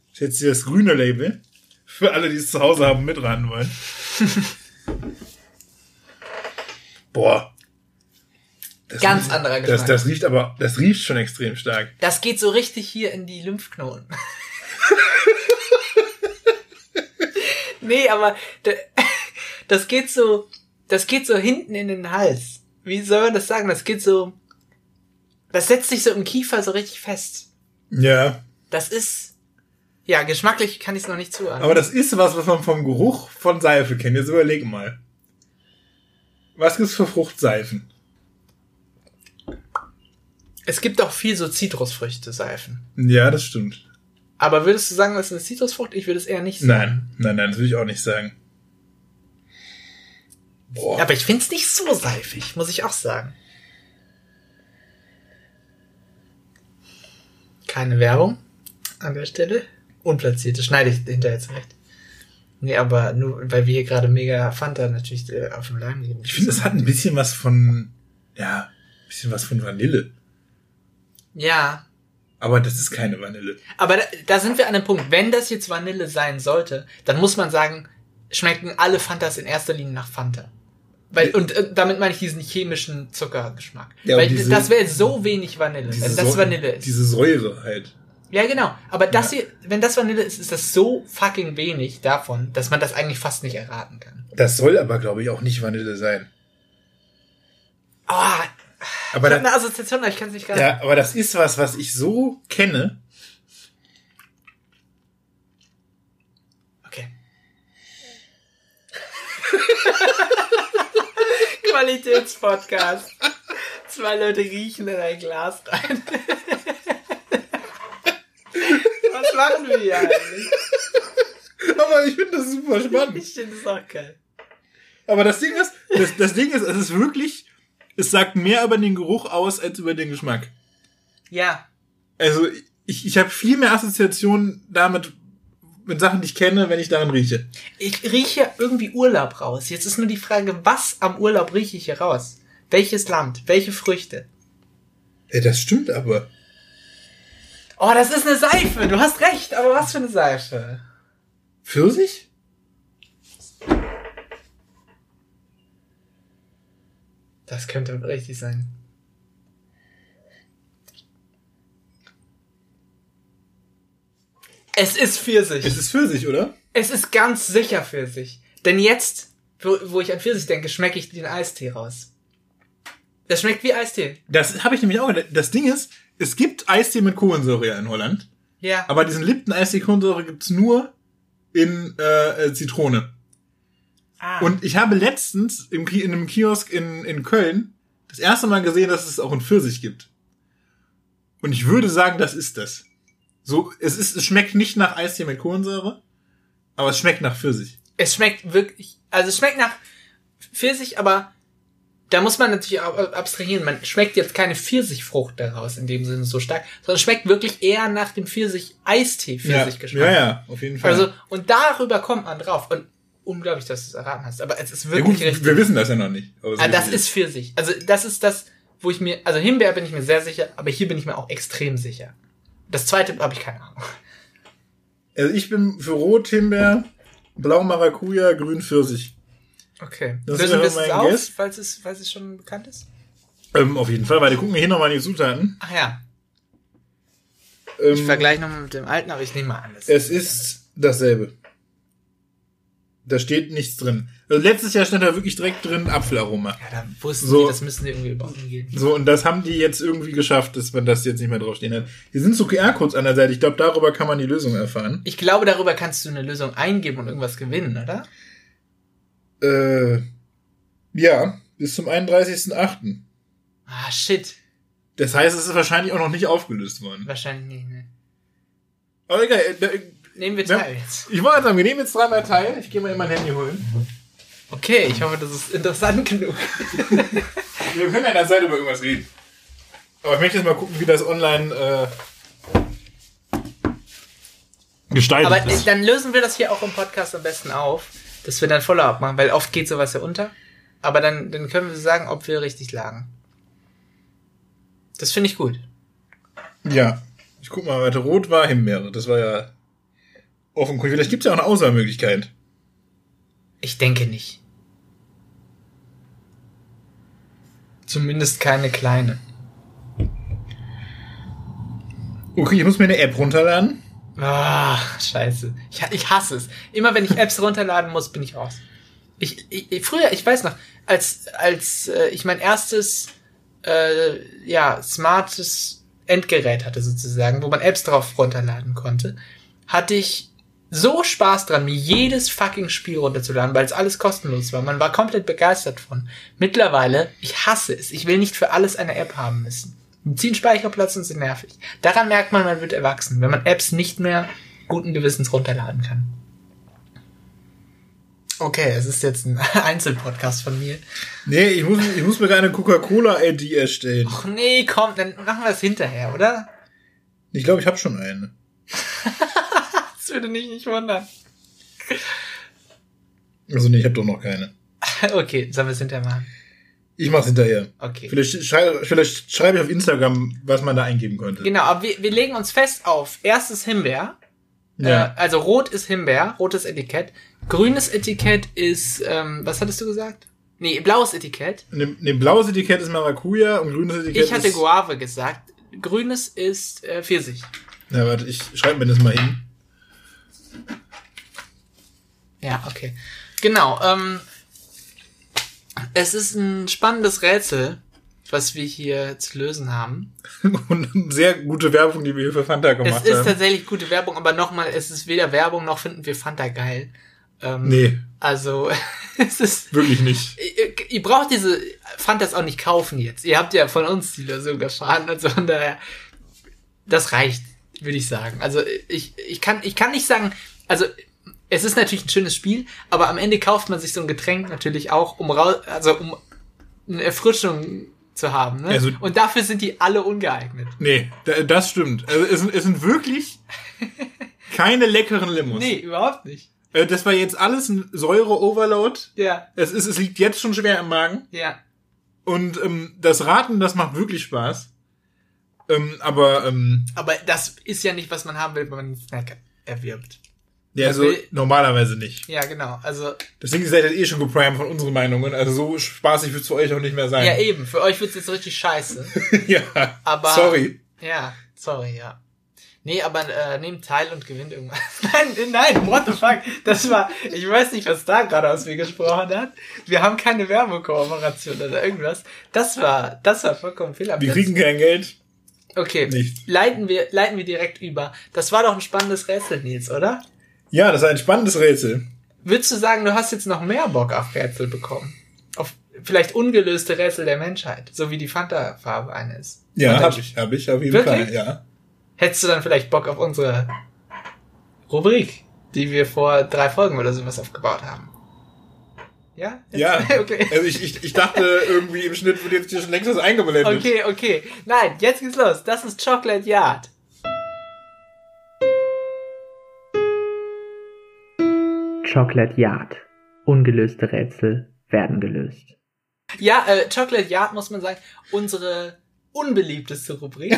Das ist jetzt hier das grüne Label. Für alle, die es zu Hause haben, mitraten wollen. Boah. Das Ganz riecht- anderer Das, Geschmack. das riecht aber, das riecht schon extrem stark. Das geht so richtig hier in die Lymphknoten. nee, aber da- das geht so, das geht so hinten in den Hals. Wie soll man das sagen? Das geht so, das setzt sich so im Kiefer so richtig fest. Ja. Das ist, ja, geschmacklich kann ich es noch nicht zuordnen. Aber das ist was, was man vom Geruch von Seife kennt. Jetzt überleg mal. Was gibt's für Fruchtseifen? es gibt auch viel so Zitrusfrüchte-Seifen. Ja, das stimmt. Aber würdest du sagen, das ist eine Zitrusfrucht? Ich würde es eher nicht sagen. Nein, nein, nein, das will ich auch nicht sagen. Boah. Aber ich finde es nicht so seifig, muss ich auch sagen. Keine Werbung an der Stelle. Unplatzierte, schneide ich hinterher zurecht. Nee, aber nur, weil wir hier gerade mega Fanta natürlich äh, auf dem Leim gehen. Ich finde, es hat ein bisschen was von, ja, ein bisschen was von Vanille. Ja, Aber das ist keine Vanille. aber da, da sind wir an dem Punkt. Wenn das jetzt Vanille sein sollte, dann muss man sagen, schmecken alle Fantas in erster Linie nach Fanta. Weil, und äh, damit meine ich diesen chemischen Zuckergeschmack. Ja, Weil diese- das wäre so wenig Vanille, wenn das Vanille ist. Diese Säure halt. Ja, genau. Aber das Ja. hier, wenn das Vanille ist, ist das so fucking wenig davon, dass man das eigentlich fast nicht erraten kann. Das soll aber, glaube ich, auch nicht Vanille sein. Oh, Aber, ich hab da, eine Assoziation, aber ich kann es nicht gerade. ja, aber das ist was, was ich so kenne. Okay. Qualitätspodcast. Zwei Leute riechen in ein Glas rein. Was machen wir hier eigentlich? Aber ich finde das super spannend. Ich finde das auch geil. Aber das Ding ist, das, das Ding ist, es ist wirklich, es sagt mehr über den Geruch aus als über den Geschmack. Ja, Also ich, ich habe viel mehr Assoziationen damit, mit Sachen, die ich kenne, wenn ich daran rieche. Ich rieche irgendwie Urlaub raus. Jetzt ist nur die Frage, was am Urlaub rieche ich hier raus? Welches Land? Welche Früchte? Ja, das stimmt aber. Oh, das ist eine Seife. Du hast recht, aber was für eine Seife? Pfirsich? Das könnte richtig sein. Es ist Pfirsich. Es ist Pfirsich, oder? Es ist ganz sicher Pfirsich. Denn jetzt, wo, wo ich an Pfirsich denke, schmecke ich den Eistee raus. Das schmeckt wie Eistee. Das habe ich nämlich auch gedacht. Das Ding ist, es gibt Eistee mit Kohlensäure ja in Holland, Ja. aber diesen Lipton Eistee Kohlensäure gibt's nur in äh, äh, Zitrone. Ah. Und ich habe letztens im, in einem Kiosk in, in Köln das erste Mal gesehen, dass es auch einen Pfirsich gibt. Und ich würde sagen, das ist das. So, es ist, es schmeckt nicht nach Eistee mit Kohlensäure, aber es schmeckt nach Pfirsich. Es schmeckt wirklich, also es schmeckt nach Pfirsich, aber da muss man natürlich auch abstrahieren. Man schmeckt jetzt keine Pfirsichfrucht daraus in dem Sinne so stark, sondern es schmeckt wirklich eher nach dem Pfirsich-Eistee-Pfirsichgeschmack. Ja, ja, auf jeden Fall. Also, und darüber kommt man drauf. Und unglaublich, dass du es erraten hast. Aber es ist ja, wirklich gut, richtig. wir wissen das ja noch nicht. Ah, das ist Pfirsich. Also, das ist das, wo ich mir, also Himbeer bin ich mir sehr sicher, aber hier bin ich mir auch extrem sicher. Das zweite habe ich keine Ahnung. Also ich bin für Rot Himbeer, Blau Maracuja, Grün Pfirsich. Okay. Das Lösen wir es auf, Guess. falls es, falls es schon bekannt ist? Ähm, auf jeden Fall, weil gucken wir hier nochmal in die Zutaten. Ach ja. Ähm, Ich vergleiche nochmal mit dem alten, aber ich nehme mal an. es ist dasselbe. Da steht nichts drin. Also letztes Jahr stand da wirklich direkt drin Apfelaroma. Ja, da wussten So. die, das müssen die irgendwie überhaupt gehen. So, und das haben die jetzt irgendwie geschafft, dass man das jetzt nicht mehr draufstehen hat. Hier sind so QR-Codes an der Seite. Ich glaube, darüber kann man die Lösung erfahren. Ich glaube, darüber kannst du eine Lösung eingeben und irgendwas gewinnen, oder? Äh, ja, bis zum 31.8. Ah, shit. Das heißt, es ist wahrscheinlich auch noch nicht aufgelöst worden. Wahrscheinlich nicht, ne. Aber egal, äh, äh, Nehmen wir Ja. teil jetzt. ich wollte sagen, wir nehmen jetzt dreimal teil. Ich gehe mal in mein Handy holen. Okay, ich hoffe, das ist interessant genug. Wir können ja in der Seite über irgendwas reden. Aber ich möchte jetzt mal gucken, wie das online äh, gestaltet Aber ist. dann lösen wir das hier auch im Podcast am besten auf, dass wir dann Follow-up machen, weil oft geht sowas ja unter. Aber dann, dann können wir sagen, ob wir richtig lagen. Das finde ich gut. Ja. Ich guck mal weiter. Rot war Himbeere. Das war ja offenkundig. Vielleicht gibt es ja auch eine Auswahlmöglichkeit. Ich denke nicht. Zumindest keine kleine. Okay, ich muss mir eine App runterladen. Ah, scheiße. Ich, ich hasse es. Immer wenn ich Apps runterladen muss, bin ich raus. Ich, ich, ich früher, ich weiß noch, als als äh, ich mein erstes äh, ja smartes Endgerät hatte sozusagen, wo man Apps drauf runterladen konnte, hatte ich so Spaß dran, mir jedes fucking Spiel runterzuladen, weil es alles kostenlos war. Man war komplett begeistert von. Mittlerweile, ich hasse es. Ich will nicht für alles eine App haben müssen. Die ziehen Speicherplatz und sind nervig. Daran merkt man, man wird erwachsen, wenn man Apps nicht mehr guten Gewissens runterladen kann. Okay, es ist jetzt ein Einzelpodcast von mir. Nee, ich muss, ich muss mir eine Coca-Cola-ID erstellen. Ach nee, komm, dann machen wir es hinterher, oder? Ich glaube, ich habe schon eine. Würde mich nicht wundern. Also nee, ich habe doch noch keine. Okay, sollen wir es hinterher machen? Ich mach's hinterher. Okay. Vielleicht, schrei vielleicht schreibe ich auf Instagram, was man da eingeben könnte. Genau, aber wir, wir legen uns fest auf erstes Himbeer. Ja. Äh, also rot ist Himbeer, rotes Etikett. Grünes Etikett ist, ähm, was hattest du gesagt? Nee, blaues Etikett. Ne, ne, blaues Etikett ist Maracuja und grünes Etikett Ich hatte ist... Guave gesagt. Grünes ist äh, Pfirsich. Ja, warte, ich schreibe mir das mal hin. Ja, okay. Genau. Ähm, es ist ein spannendes Rätsel, was wir hier zu lösen haben. Und sehr gute Werbung, die wir hier für Fanta gemacht es ist haben. tatsächlich gute Werbung, aber nochmal, es ist weder Werbung noch finden wir Fanta geil. Ähm, Nee, Also, es ist. wirklich nicht. Ihr, ihr braucht diese Fantas auch nicht kaufen jetzt. Ihr habt ja von uns die Lösung erfahren. Also von daher, das reicht, würde ich sagen. Also ich, ich, kann, ich kann nicht sagen, also es ist natürlich ein schönes Spiel, aber am Ende kauft man sich so ein Getränk natürlich auch, um raus, also um eine Erfrischung zu haben. Ne? Also- Und dafür sind die alle ungeeignet. Nee, da- das stimmt. Also es, sind- es sind wirklich keine leckeren Limos. Nee, überhaupt nicht. Äh, Das war jetzt alles ein Säure-Overload. Ja, Es, ist, es liegt jetzt schon schwer im Magen. ja. Und ähm, das Raten, das macht wirklich Spaß. Ähm, aber ähm, Aber das ist ja nicht, was man haben will, wenn man einen Snack erwirbt. ja, Was so will- normalerweise nicht. Ja, genau. Also Deswegen seid ihr eh schon geprimed von unseren Meinungen. Also so spaßig wird's für euch auch nicht mehr sein. Ja, eben. Für euch wird's jetzt richtig scheiße. ja. Aber- Sorry. Ja, sorry, ja. Nee, aber äh, nehmt teil und gewinnt irgendwas. nein, nein, what the fuck? Das war, ich weiß nicht, was da gerade aus mir gesprochen hat. Wir haben keine Werbekooperation oder irgendwas. Das war, das war vollkommen fehl Wir kriegen kein Geld. Okay, nichts. leiten wir, leiten wir direkt über. Das war doch ein spannendes Rätsel, Nils, oder? Ja, das ist ein spannendes Rätsel. Würdest du sagen, du hast jetzt noch mehr Bock auf Rätsel bekommen? Auf vielleicht ungelöste Rätsel der Menschheit, so wie die Fanta-Farbe eine ist. Ja, habe ich, habe ich auf jeden Wirklich? Fall, ja. Hättest du dann vielleicht Bock auf unsere Rubrik, die wir vor drei Folgen oder sowas aufgebaut haben? Ja? Ja. okay. Also ich, ich, ich dachte irgendwie im Schnitt wird jetzt hier schon längst was eingeblendet. Okay, okay. Nein, jetzt geht's los. Das ist Chocolate Yard. Chocolate Yard. Ungelöste Rätsel werden gelöst. Ja, äh, Chocolate Yard muss man sagen, unsere unbeliebteste Rubrik.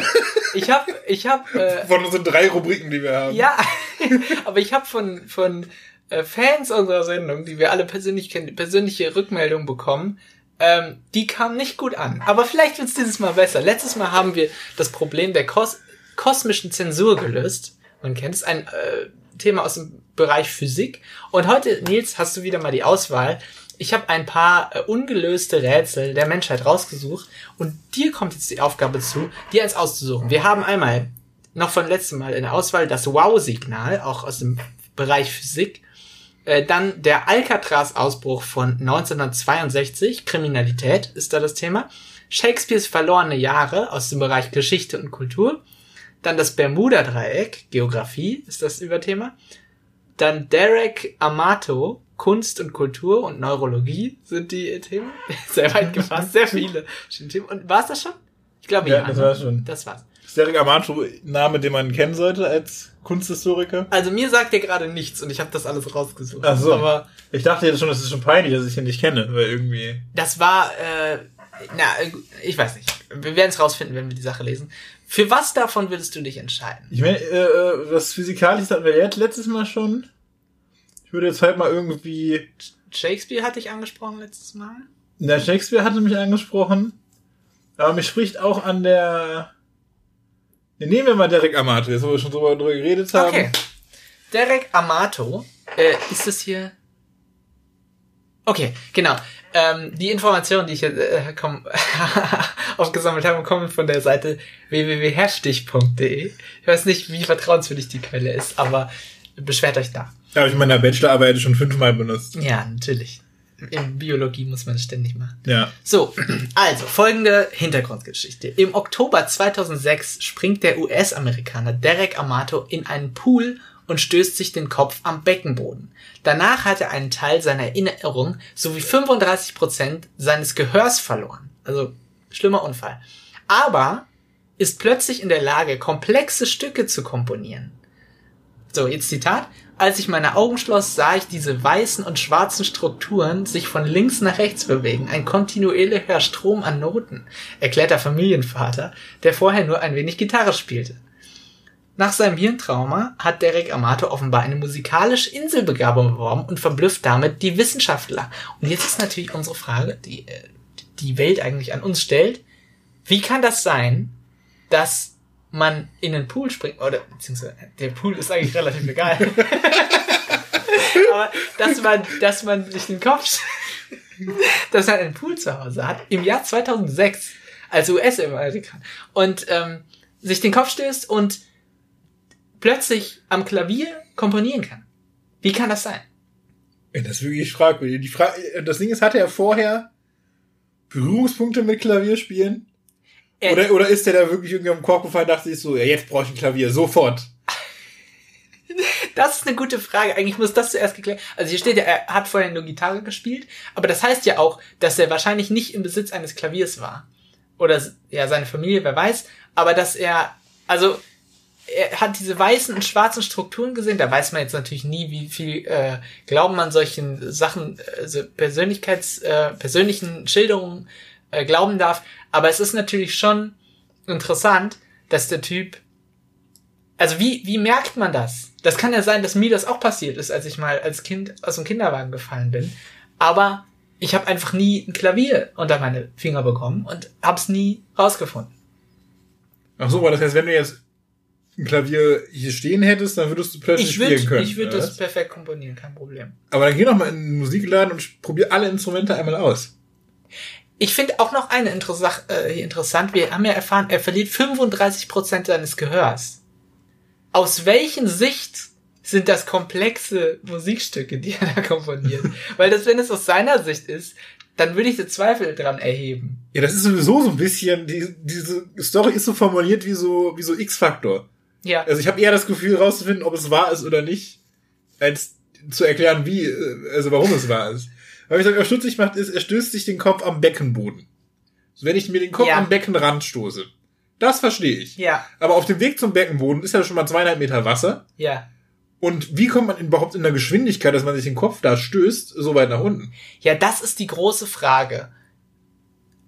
Ich hab, ich hab, äh, Von unseren drei Rubriken, die wir haben. ja, aber ich hab von, von äh, Fans unserer Sendung, die wir alle persönlich kennen, persönliche Rückmeldungen bekommen. Ähm, die kamen nicht gut an. Aber vielleicht wird's dieses Mal besser. Letztes Mal haben wir das Problem der Kos kosmischen Zensur gelöst. Man kennt es, ein äh, Thema aus dem Bereich Physik. Und heute, Nils, hast du wieder mal die Auswahl. Ich habe ein paar äh, ungelöste Rätsel der Menschheit rausgesucht und dir kommt jetzt die Aufgabe zu, dir eins auszusuchen. Wir haben einmal noch von letztem Mal in der Auswahl das Wow-Signal, auch aus dem Bereich Physik. Äh, dann der Alcatraz-Ausbruch von 1962, Kriminalität ist da das Thema. Shakespeares verlorene Jahre aus dem Bereich Geschichte und Kultur. Dann das Bermuda-Dreieck, Geografie ist das Überthema. Dann Derek Amato, Kunst und Kultur und Neurologie sind die Themen. Sehr weit gefasst, sehr viele schöne Themen. Und war's das schon? Ich glaube Ja, ja. das ne? war's schon. Das war's. Derek Amato Name, den man kennen sollte als Kunsthistoriker? Also mir sagt ihr gerade nichts und ich habe das alles rausgesucht. Ach so. Aber Ich dachte jetzt schon, das ist schon peinlich, dass ich ihn nicht kenne, weil irgendwie. das war, äh, na, ich weiß nicht. Wir werden es rausfinden, wenn wir die Sache lesen. Für was davon würdest du dich entscheiden? Ich meine, äh, äh, was Physikalisches hatten wir jetzt letztes Mal schon. Ich würde jetzt halt mal irgendwie. Shakespeare hatte ich angesprochen letztes Mal. Na, Shakespeare hatte mich angesprochen. Aber mich spricht auch an der. Ne, nehmen wir mal Derek Amato, jetzt wo wir schon drüber, drüber geredet haben. Okay. Derek Amato, äh, ist das hier? Okay, genau. Ähm, die Informationen, die ich jetzt äh, komm, aufgesammelt habe, kommen von der Seite www.herstich.de. Ich weiß nicht, wie vertrauenswürdig die Quelle ist, aber beschwert euch da. Habe ich in meiner Bachelorarbeit schon fünfmal benutzt. Ja, natürlich. In Biologie muss man es ständig machen. Ja. So, also folgende Hintergrundgeschichte. Im Oktober 2006 springt der US-Amerikaner Derek Amato in einen Pool und stößt sich den Kopf am Beckenboden. Danach hat er einen Teil seiner Erinnerung sowie 35 Prozent seines Gehörs verloren. Also schlimmer Unfall. Aber ist plötzlich in der Lage, komplexe Stücke zu komponieren. So, jetzt Zitat. Als ich meine Augen schloss, sah ich diese weißen und schwarzen Strukturen sich von links nach rechts bewegen. Ein kontinuierlicher Strom an Noten, erklärt der Familienvater, der vorher nur ein wenig Gitarre spielte. Nach seinem Hirntrauma hat Derek Amato offenbar eine musikalische Inselbegabung beworben und verblüfft damit die Wissenschaftler. Und jetzt ist natürlich unsere Frage, die äh, die Welt eigentlich an uns stellt. Wie kann das sein, dass man in den Pool springt, oder beziehungsweise der Pool ist eigentlich relativ egal. Aber dass man, dass man sich den Kopf, dass man einen Pool zu Hause hat, im Jahr 2006, als US-Amerikaner, und ähm, sich den Kopf stößt und plötzlich am Klavier komponieren kann. Wie kann das sein? Das ist wirklich fragwürdig. Die Fra das Ding ist, hatte er vorher Berührungspunkte mit Klavierspielen? Er- Oder, oder ist der da wirklich irgendwie am Korb gefallen, dachte sich so, ja, jetzt brauche ich ein Klavier, sofort. Das ist eine gute Frage. Eigentlich muss das zuerst geklärt. Also hier steht ja, er hat vorher nur Gitarre gespielt, aber das heißt ja auch, dass er wahrscheinlich nicht im Besitz eines Klaviers war. Oder ja, seine Familie, wer weiß. Aber dass er, also er hat diese weißen und schwarzen Strukturen gesehen. Da weiß man jetzt natürlich nie, wie viel äh, Glauben man solchen Sachen, also Persönlichkeits, äh, persönlichen Schilderungen äh, glauben darf. Aber es ist natürlich schon interessant, dass der Typ also wie, wie merkt man das? Das kann ja sein, dass mir das auch passiert ist, als ich mal als Kind aus dem Kinderwagen gefallen bin. Aber ich habe einfach nie ein Klavier unter meine Finger bekommen und hab's nie rausgefunden. Ach so, aber das heißt, wenn du jetzt ein Klavier hier stehen hättest, dann würdest du plötzlich Ich spielen würde können. ich würd oder das was? perfekt komponieren, kein Problem. Aber dann geh doch mal in einen Musikladen und probier alle Instrumente einmal aus. Ich finde auch noch eine Interessa äh, interessant. Wir haben ja erfahren, er verliert 35% seines Gehörs. Aus welchen Sicht sind das komplexe Musikstücke, die er da komponiert? Weil das, wenn es aus seiner Sicht ist, dann würde ich da Zweifel dran erheben. Ja, das ist sowieso so ein bisschen, die, diese Story ist so formuliert wie so, wie so X-Faktor. Ja. Also ich habe eher das Gefühl rauszufinden, ob es wahr ist oder nicht, als zu erklären, wie, äh, also warum es wahr ist. Weil ich sage, was stutzig macht, ist, er stößt sich den Kopf am Beckenboden. So, wenn ich mir den Kopf Ja. am Beckenrand stoße. Das verstehe ich. Ja, Aber auf dem Weg zum Beckenboden ist ja schon mal zweieinhalb Meter Wasser. ja. Und wie kommt man überhaupt in der Geschwindigkeit, dass man sich den Kopf da stößt, so weit nach unten? Ja, das ist die große Frage.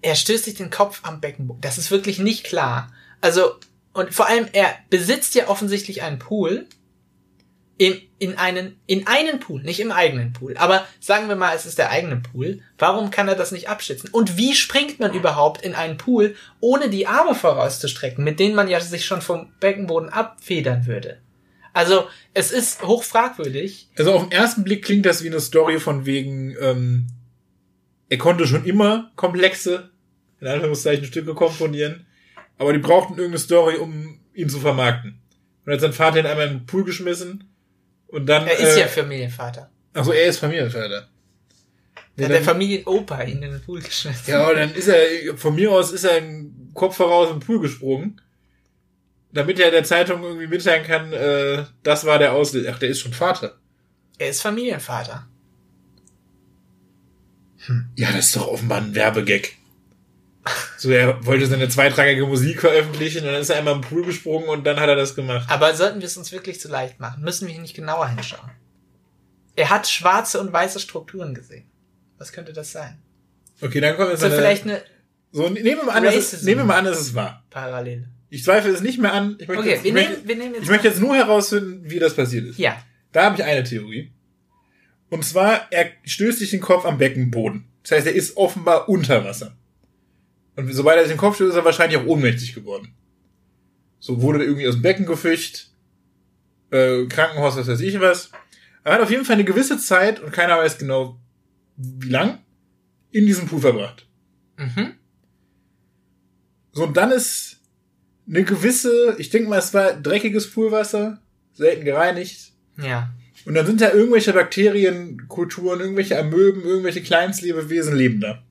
Er stößt sich den Kopf am Beckenboden. Das ist wirklich nicht klar. Also, und vor allem, er besitzt ja offensichtlich einen Pool. In, in einen, in einen Pool, nicht im eigenen Pool. Aber sagen wir mal, es ist der eigene Pool. Warum kann er das nicht abschätzen? Und wie springt man überhaupt in einen Pool, ohne die Arme vorauszustrecken, mit denen man ja sich schon vom Beckenboden abfedern würde? Also, es ist hoch fragwürdig. Also auf den ersten Blick klingt das wie eine Story von wegen, ähm, er konnte schon immer komplexe, in Anführungszeichen, Stücke komponieren, aber die brauchten irgendeine Story, um ihn zu vermarkten. Und hat sein Vater ihn einmal in den Pool geschmissen und dann. Er ist äh, ja Familienvater. Also er ist Familienvater. Der, der Familienopa ihn in den Pool geschmissen. Ja, und dann ist er, von mir aus ist er im Kopf voraus in den Pool gesprungen. Damit er der Zeitung irgendwie mitteilen kann, äh, das war der Auslöser. Ach, der ist schon Vater. Er ist Familienvater. Ja, das ist doch offenbar ein Werbegag. So, er wollte seine zweitrangige Musik veröffentlichen und dann ist er einmal im Pool gesprungen und dann hat er das gemacht. Aber sollten wir es uns wirklich zu leicht machen, müssen wir hier nicht genauer hinschauen. Er hat schwarze und weiße Strukturen gesehen. Was könnte das sein? Okay, dann kommt jetzt So eine, vielleicht eine so, nehmen wir mal an, dass es, nehmen wir mal an, dass es war. Parallele. Ich zweifle es nicht mehr an. Ich möchte, Okay, jetzt, wir ich möchte, nehmen, wir nehmen jetzt. ich möchte jetzt nur herausfinden, wie das passiert ist. ja. Da habe ich eine Theorie. Und zwar, er stößt sich den Kopf am Beckenboden. Das heißt, er ist offenbar unter Wasser. Und sobald er sich den Kopf stößt, ist er wahrscheinlich auch ohnmächtig geworden. So wurde er irgendwie aus dem Becken gefischt. Äh, Krankenhaus, was weiß ich was. Er hat auf jeden Fall eine gewisse Zeit, und keiner weiß genau, wie lang, in diesem Pool verbracht. Mhm. So, und dann ist eine gewisse, ich denke mal, es war dreckiges Poolwasser, selten gereinigt. Ja. Und dann sind da irgendwelche Bakterienkulturen, irgendwelche Amöben, irgendwelche Kleinstlebewesen leben da.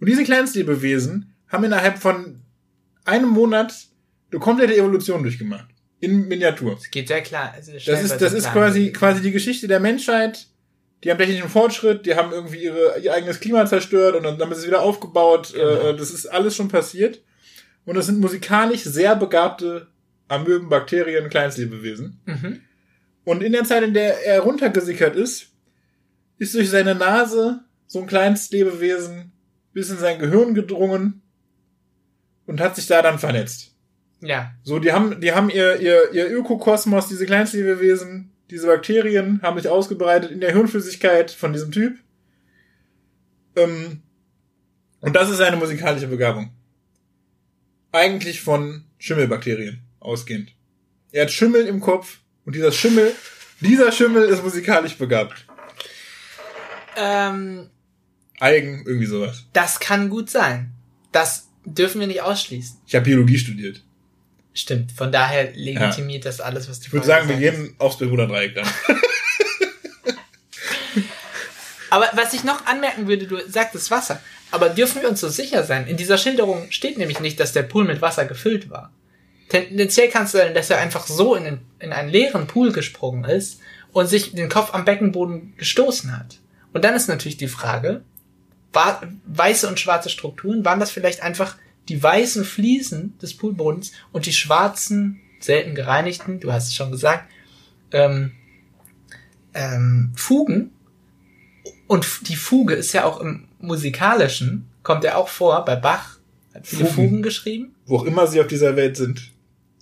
Und diese Kleinstlebewesen haben innerhalb von einem Monat eine komplette Evolution durchgemacht. In Miniatur. Es geht sehr klar. Also Das ist, das ist quasi, quasi die Geschichte der Menschheit. Die haben technischen Fortschritt, die haben irgendwie ihre, ihr eigenes Klima zerstört und dann, dann ist es wieder aufgebaut. Genau. Äh, das ist alles schon passiert. Und das sind musikalisch sehr begabte Amöben, Bakterien, Kleinstlebewesen. Mhm. Und in der Zeit, in der er runtergesickert ist, ist durch seine Nase so ein kleines Lebewesen bis in sein Gehirn gedrungen und hat sich da dann vernetzt. Ja. So, die haben, die haben ihr, ihr, ihr Ökokosmos, diese Kleinstlebewesen, diese Bakterien haben sich ausgebreitet in der Hirnflüssigkeit von diesem Typ. Ähm, und das ist seine musikalische Begabung. Eigentlich von Schimmelbakterien ausgehend. Er hat Schimmel im Kopf und dieser Schimmel, dieser Schimmel ist musikalisch begabt. Ähm, Algen, irgendwie sowas. das kann gut sein. Das dürfen wir nicht ausschließen. Ich habe Biologie studiert. Stimmt. Von daher legitimiert das alles, was du Ich würde sagen, wir gehen aufs Bermuda-Dreieck dann. Aber was ich noch anmerken würde, du sagtest Wasser. Aber dürfen wir uns so sicher sein? In dieser Schilderung steht nämlich nicht, dass der Pool mit Wasser gefüllt war. Tendenziell kannst du sagen, dass er einfach so in, den, in einen leeren Pool gesprungen ist und sich den Kopf am Beckenboden gestoßen hat. Und dann ist natürlich die Frage, weiße und schwarze Strukturen, waren das vielleicht einfach die weißen Fliesen des Poolbodens und die schwarzen, selten gereinigten, du hast es schon gesagt, ähm, ähm, Fugen, und die Fuge ist ja auch im musikalischen, kommt ja auch vor, bei Bach hat viele Fugen. Fugen, geschrieben. Wo auch immer sie auf dieser Welt sind.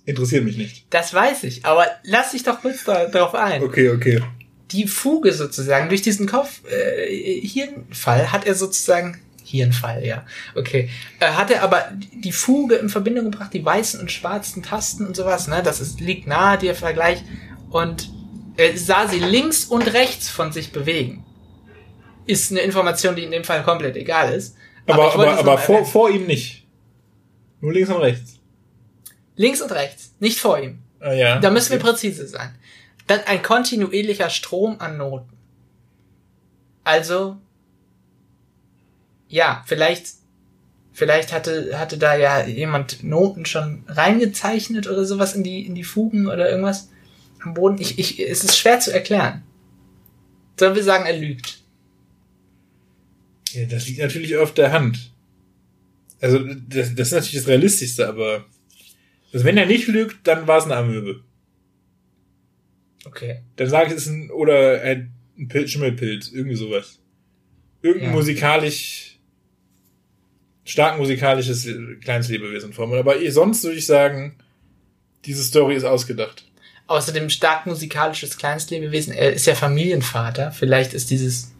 Interessiert mich nicht. Das weiß ich, aber lass dich doch kurz da, darauf ein. Okay, okay. Die Fuge sozusagen, durch diesen Kopf, äh, Hirnfall hat er sozusagen, Hirnfall, ja, okay, äh, hat er aber die Fuge in Verbindung gebracht, die weißen und schwarzen Tasten und sowas, ne, das ist, liegt nahe, der Vergleich, und er sah sie links und rechts von sich bewegen. Ist eine Information, die in dem Fall komplett egal ist. Aber, aber, aber noch vor, vor ihm nicht. Nur links und rechts. Links und rechts, nicht vor ihm. Ah, ja. Da müssen wir okay. präzise sein. Dann ein kontinuierlicher Strom an Noten. Also, ja, vielleicht, vielleicht hatte, hatte da ja jemand Noten schon reingezeichnet oder sowas in die, in die Fugen oder irgendwas am Boden. Ich, ich, es ist schwer zu erklären. Sollen wir sagen, er lügt? Ja, das liegt natürlich auf der Hand. Also, das, das ist natürlich das Realistischste, aber also wenn er nicht lügt, dann war es eine Amöbe. Okay. Dann sage ich, es ist ein, oder ein Pilz, Schimmelpilz, irgendwie sowas. Irgendein Ja. musikalisch, stark musikalisches kleines Lebewesen formen. Aber eh, sonst würde ich sagen, diese Story ist ausgedacht. Außerdem stark musikalisches Kleinstlebewesen. Er ist ja Familienvater. Vielleicht ist dieses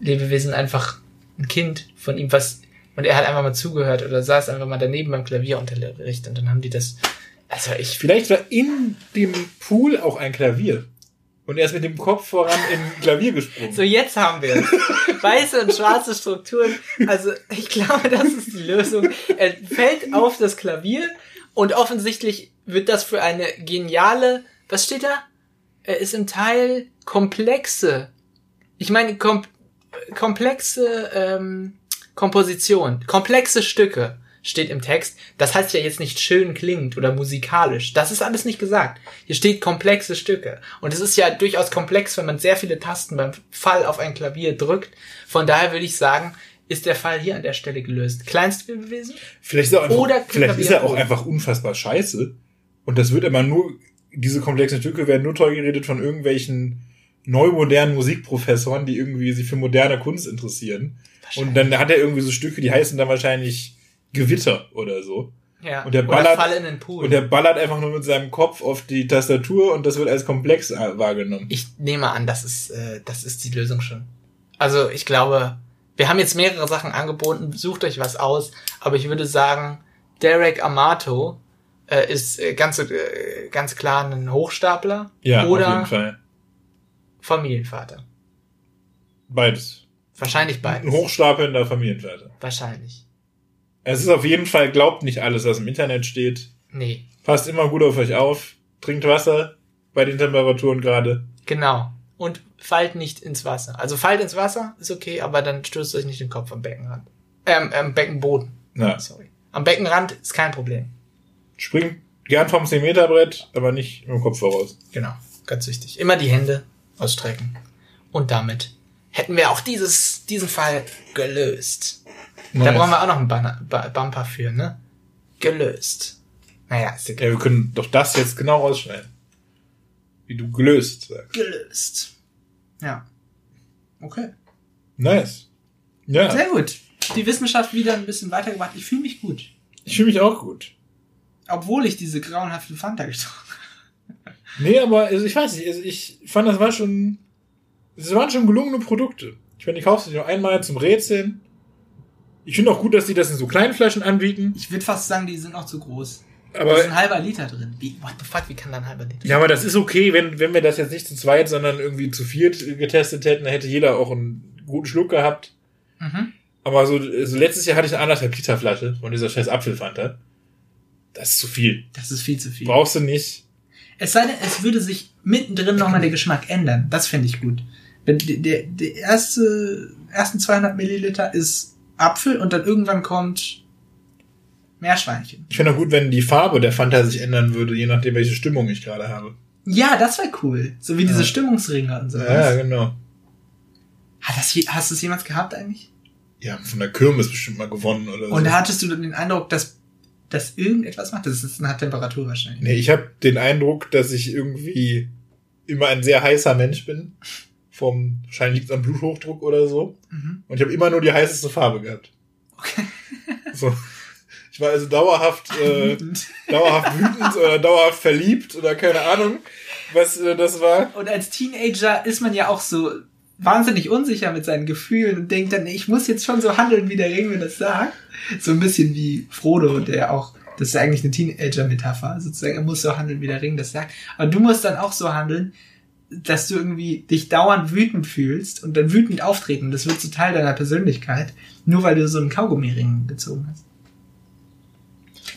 Lebewesen einfach ein Kind von ihm, was und er hat einfach mal zugehört oder saß einfach mal daneben beim Klavierunterricht und dann haben die das. Also ich Vielleicht war in dem Pool auch ein Klavier. Und er ist mit dem Kopf voran ein Klavier gesprungen. So, jetzt haben wir es. Weiße und schwarze Strukturen. Also, ich glaube, das ist die Lösung. Er fällt auf das Klavier und offensichtlich wird das für eine geniale, was steht da? Er ist im Teil komplexe. Ich meine, kom komplexe ähm, Komposition, komplexe Stücke steht im Text. Das heißt ja jetzt nicht schön klingt oder musikalisch. Das ist alles nicht gesagt. Hier steht komplexe Stücke. Und es ist ja durchaus komplex, wenn man sehr viele Tasten beim Fall auf ein Klavier drückt. Von daher würde ich sagen, ist der Fall hier an der Stelle gelöst. Kleinstwesen? Vielleicht ist er, einfach, Oder vielleicht ist er auch einfach unfassbar scheiße. Und das wird immer nur, diese komplexen Stücke werden nur toll geredet von irgendwelchen neumodernen Musikprofessoren, die irgendwie sich für moderne Kunst interessieren. Und dann hat er irgendwie so Stücke, die heißen dann wahrscheinlich Gewitter oder so. Ja. Und der ballert-. Und der ballert einfach nur mit seinem Kopf auf die Tastatur und das wird als komplex äh, wahrgenommen. ich nehme an, das ist, äh, das ist die Lösung schon. Also ich glaube, wir haben jetzt mehrere Sachen angeboten, sucht euch was aus, aber ich würde sagen, Derek Amato äh, ist äh, ganz, äh, ganz klar ein Hochstapler Ja, oder. Familienvater. Beides. Wahrscheinlich beides. Ein hochstapelnder Familienvater. Wahrscheinlich. Es ist auf jeden Fall, glaubt nicht alles, was im Internet steht. Nee, Passt immer gut auf euch auf. Trinkt Wasser bei den Temperaturen gerade. genau. Und fallt nicht ins Wasser. Also fallt ins Wasser, ist okay, aber dann stößt euch nicht den Kopf am Beckenrand. Ähm, am Beckenboden. Na, Sorry. Am Beckenrand ist kein Problem. springt gern vom 10-Meter-Brett, aber nicht dem Kopf voraus. Genau, ganz wichtig. Immer die Hände ausstrecken. Und damit hätten wir auch dieses, diesen Fall gelöst. Da Nice. brauchen wir auch noch einen Banner, ba Bumper für, ne? Gelöst. Naja, ist egal. Ja, wir können doch das jetzt genau rausschneiden. Wie du gelöst sagst. Gelöst. Ja. Okay. Nice. Ja, Sehr gut. Die Wissenschaft wieder ein bisschen weitergebracht. Ich fühle mich gut. ich fühle mich auch gut. Obwohl ich diese grauenhafte Fanta getrunken Nee, aber also ich weiß nicht, also ich fand, das war schon, es waren schon gelungene Produkte. Ich meine, ich kaufe sie nur einmal zum Rätseln. Ich finde auch gut, dass die das in so kleinen Flaschen anbieten. Ich würde fast sagen, die sind auch zu groß. da Aber ist ein halber Liter drin. Wie, what the fuck, wie kann da ein halber Liter? Ja, aber das ist okay, wenn, wenn wir das jetzt nicht zu zweit, sondern irgendwie zu viert getestet hätten, dann hätte jeder auch einen guten Schluck gehabt. Mhm. Aber so, so letztes Jahr hatte ich eine anderthalb Liter Flasche von dieser scheiß Apfelfanta. Das ist zu viel. Das ist viel zu viel. Brauchst du nicht. Es sei denn, es würde sich mittendrin nochmal der Geschmack ändern. Das finde ich gut. Wenn der, der, erste, ersten 200 Milliliter ist Apfel und dann irgendwann kommt Meerschweinchen. Ich finde auch gut, wenn die Farbe der Fanta sich ändern würde, je nachdem, welche Stimmung ich gerade habe. Ja, das wäre cool. So wie diese Ja. Stimmungsringe und so. Ja, genau. Hat das, hast du es jemals gehabt eigentlich? Ja, von der Kirmes bestimmt mal gewonnen oder Und so. hattest du den Eindruck, dass das irgendetwas macht? Das ist eine Temperatur wahrscheinlich. Nee, ich habe den Eindruck, dass ich irgendwie immer ein sehr heißer Mensch bin. Vom, wahrscheinlich liegt es am Bluthochdruck oder so. Mhm. Und ich habe immer nur die heißeste Farbe gehabt. Okay. So. Ich war also dauerhaft, äh, Wütend. dauerhaft wütend oder dauerhaft verliebt oder keine Ahnung, was äh, das war. Und als Teenager ist man ja auch so wahnsinnig unsicher mit seinen Gefühlen und denkt dann, ich muss jetzt schon so handeln, wie der Ring mir das sagt. So ein bisschen wie Frodo, der auch, das ist ja eigentlich eine Teenager-Metapher, sozusagen, er muss so handeln, wie der Ring das sagt. Aber du musst dann auch so handeln, dass du irgendwie dich dauernd wütend fühlst und dann wütend auftreten. Das wird zu Teil deiner Persönlichkeit, nur weil du so einen Kaugummi-Ring gezogen hast.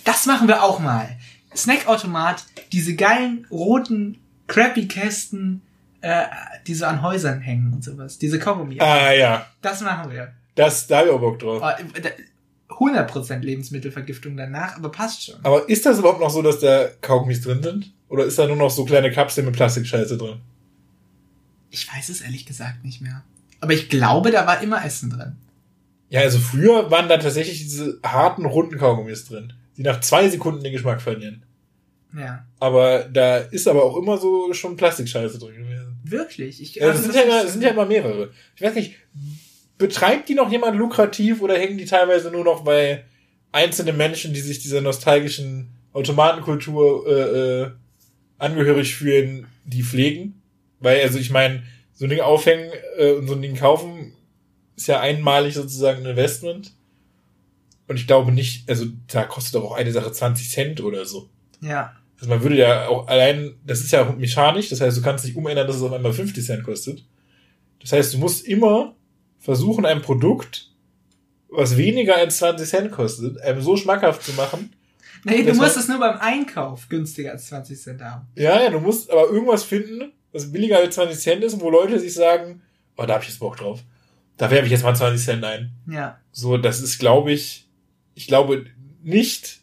Das machen wir auch mal. Snackautomat, diese geilen roten crappy Kästen, äh, die so an Häusern hängen und sowas. Diese Kaugummi. Ah ja, Das machen wir. das, da hab ich auch Bock drauf. Oh, da- 100% Lebensmittelvergiftung danach, aber passt schon. Aber ist das überhaupt noch so, dass da Kaugummis drin sind? Oder ist da nur noch so kleine Kapseln mit Plastikscheiße drin? Ich weiß es ehrlich gesagt nicht mehr. Aber ich glaube, da war immer Essen drin. Ja, also früher waren da tatsächlich diese harten, runden Kaugummis drin, die nach zwei Sekunden den Geschmack verlieren. Ja. Aber da ist aber auch immer so schon Plastikscheiße drin gewesen. Wirklich. Ich, Ja, das also sind ja, immer, sind ja immer mehrere. Ich weiß nicht, betreibt die noch jemand lukrativ oder hängen die teilweise nur noch bei einzelnen Menschen, die sich dieser nostalgischen Automatenkultur äh, äh, angehörig fühlen, die pflegen? Weil, also ich meine, so ein Ding aufhängen äh, und so ein Ding kaufen ist ja einmalig sozusagen ein Investment. Und ich glaube nicht, also da kostet doch auch eine Sache 20 Cent oder so. Ja. Also man würde ja auch allein, das ist ja auch mechanisch, das heißt, du kannst nicht umändern, dass es auf einmal 50 Cent kostet. Das heißt, du musst immer versuchen, ein Produkt, was weniger als 20 Cent kostet, einem so schmackhaft zu machen. Nee, du musst es nur beim Einkauf günstiger als 20 Cent haben. Ja, ja, du musst aber irgendwas finden, was billiger als 20 Cent ist, wo Leute sich sagen, oh, da hab ich jetzt Bock drauf. Da werfe ich jetzt mal 20 Cent ein. Ja. So, das ist, glaube ich, ich glaube nicht,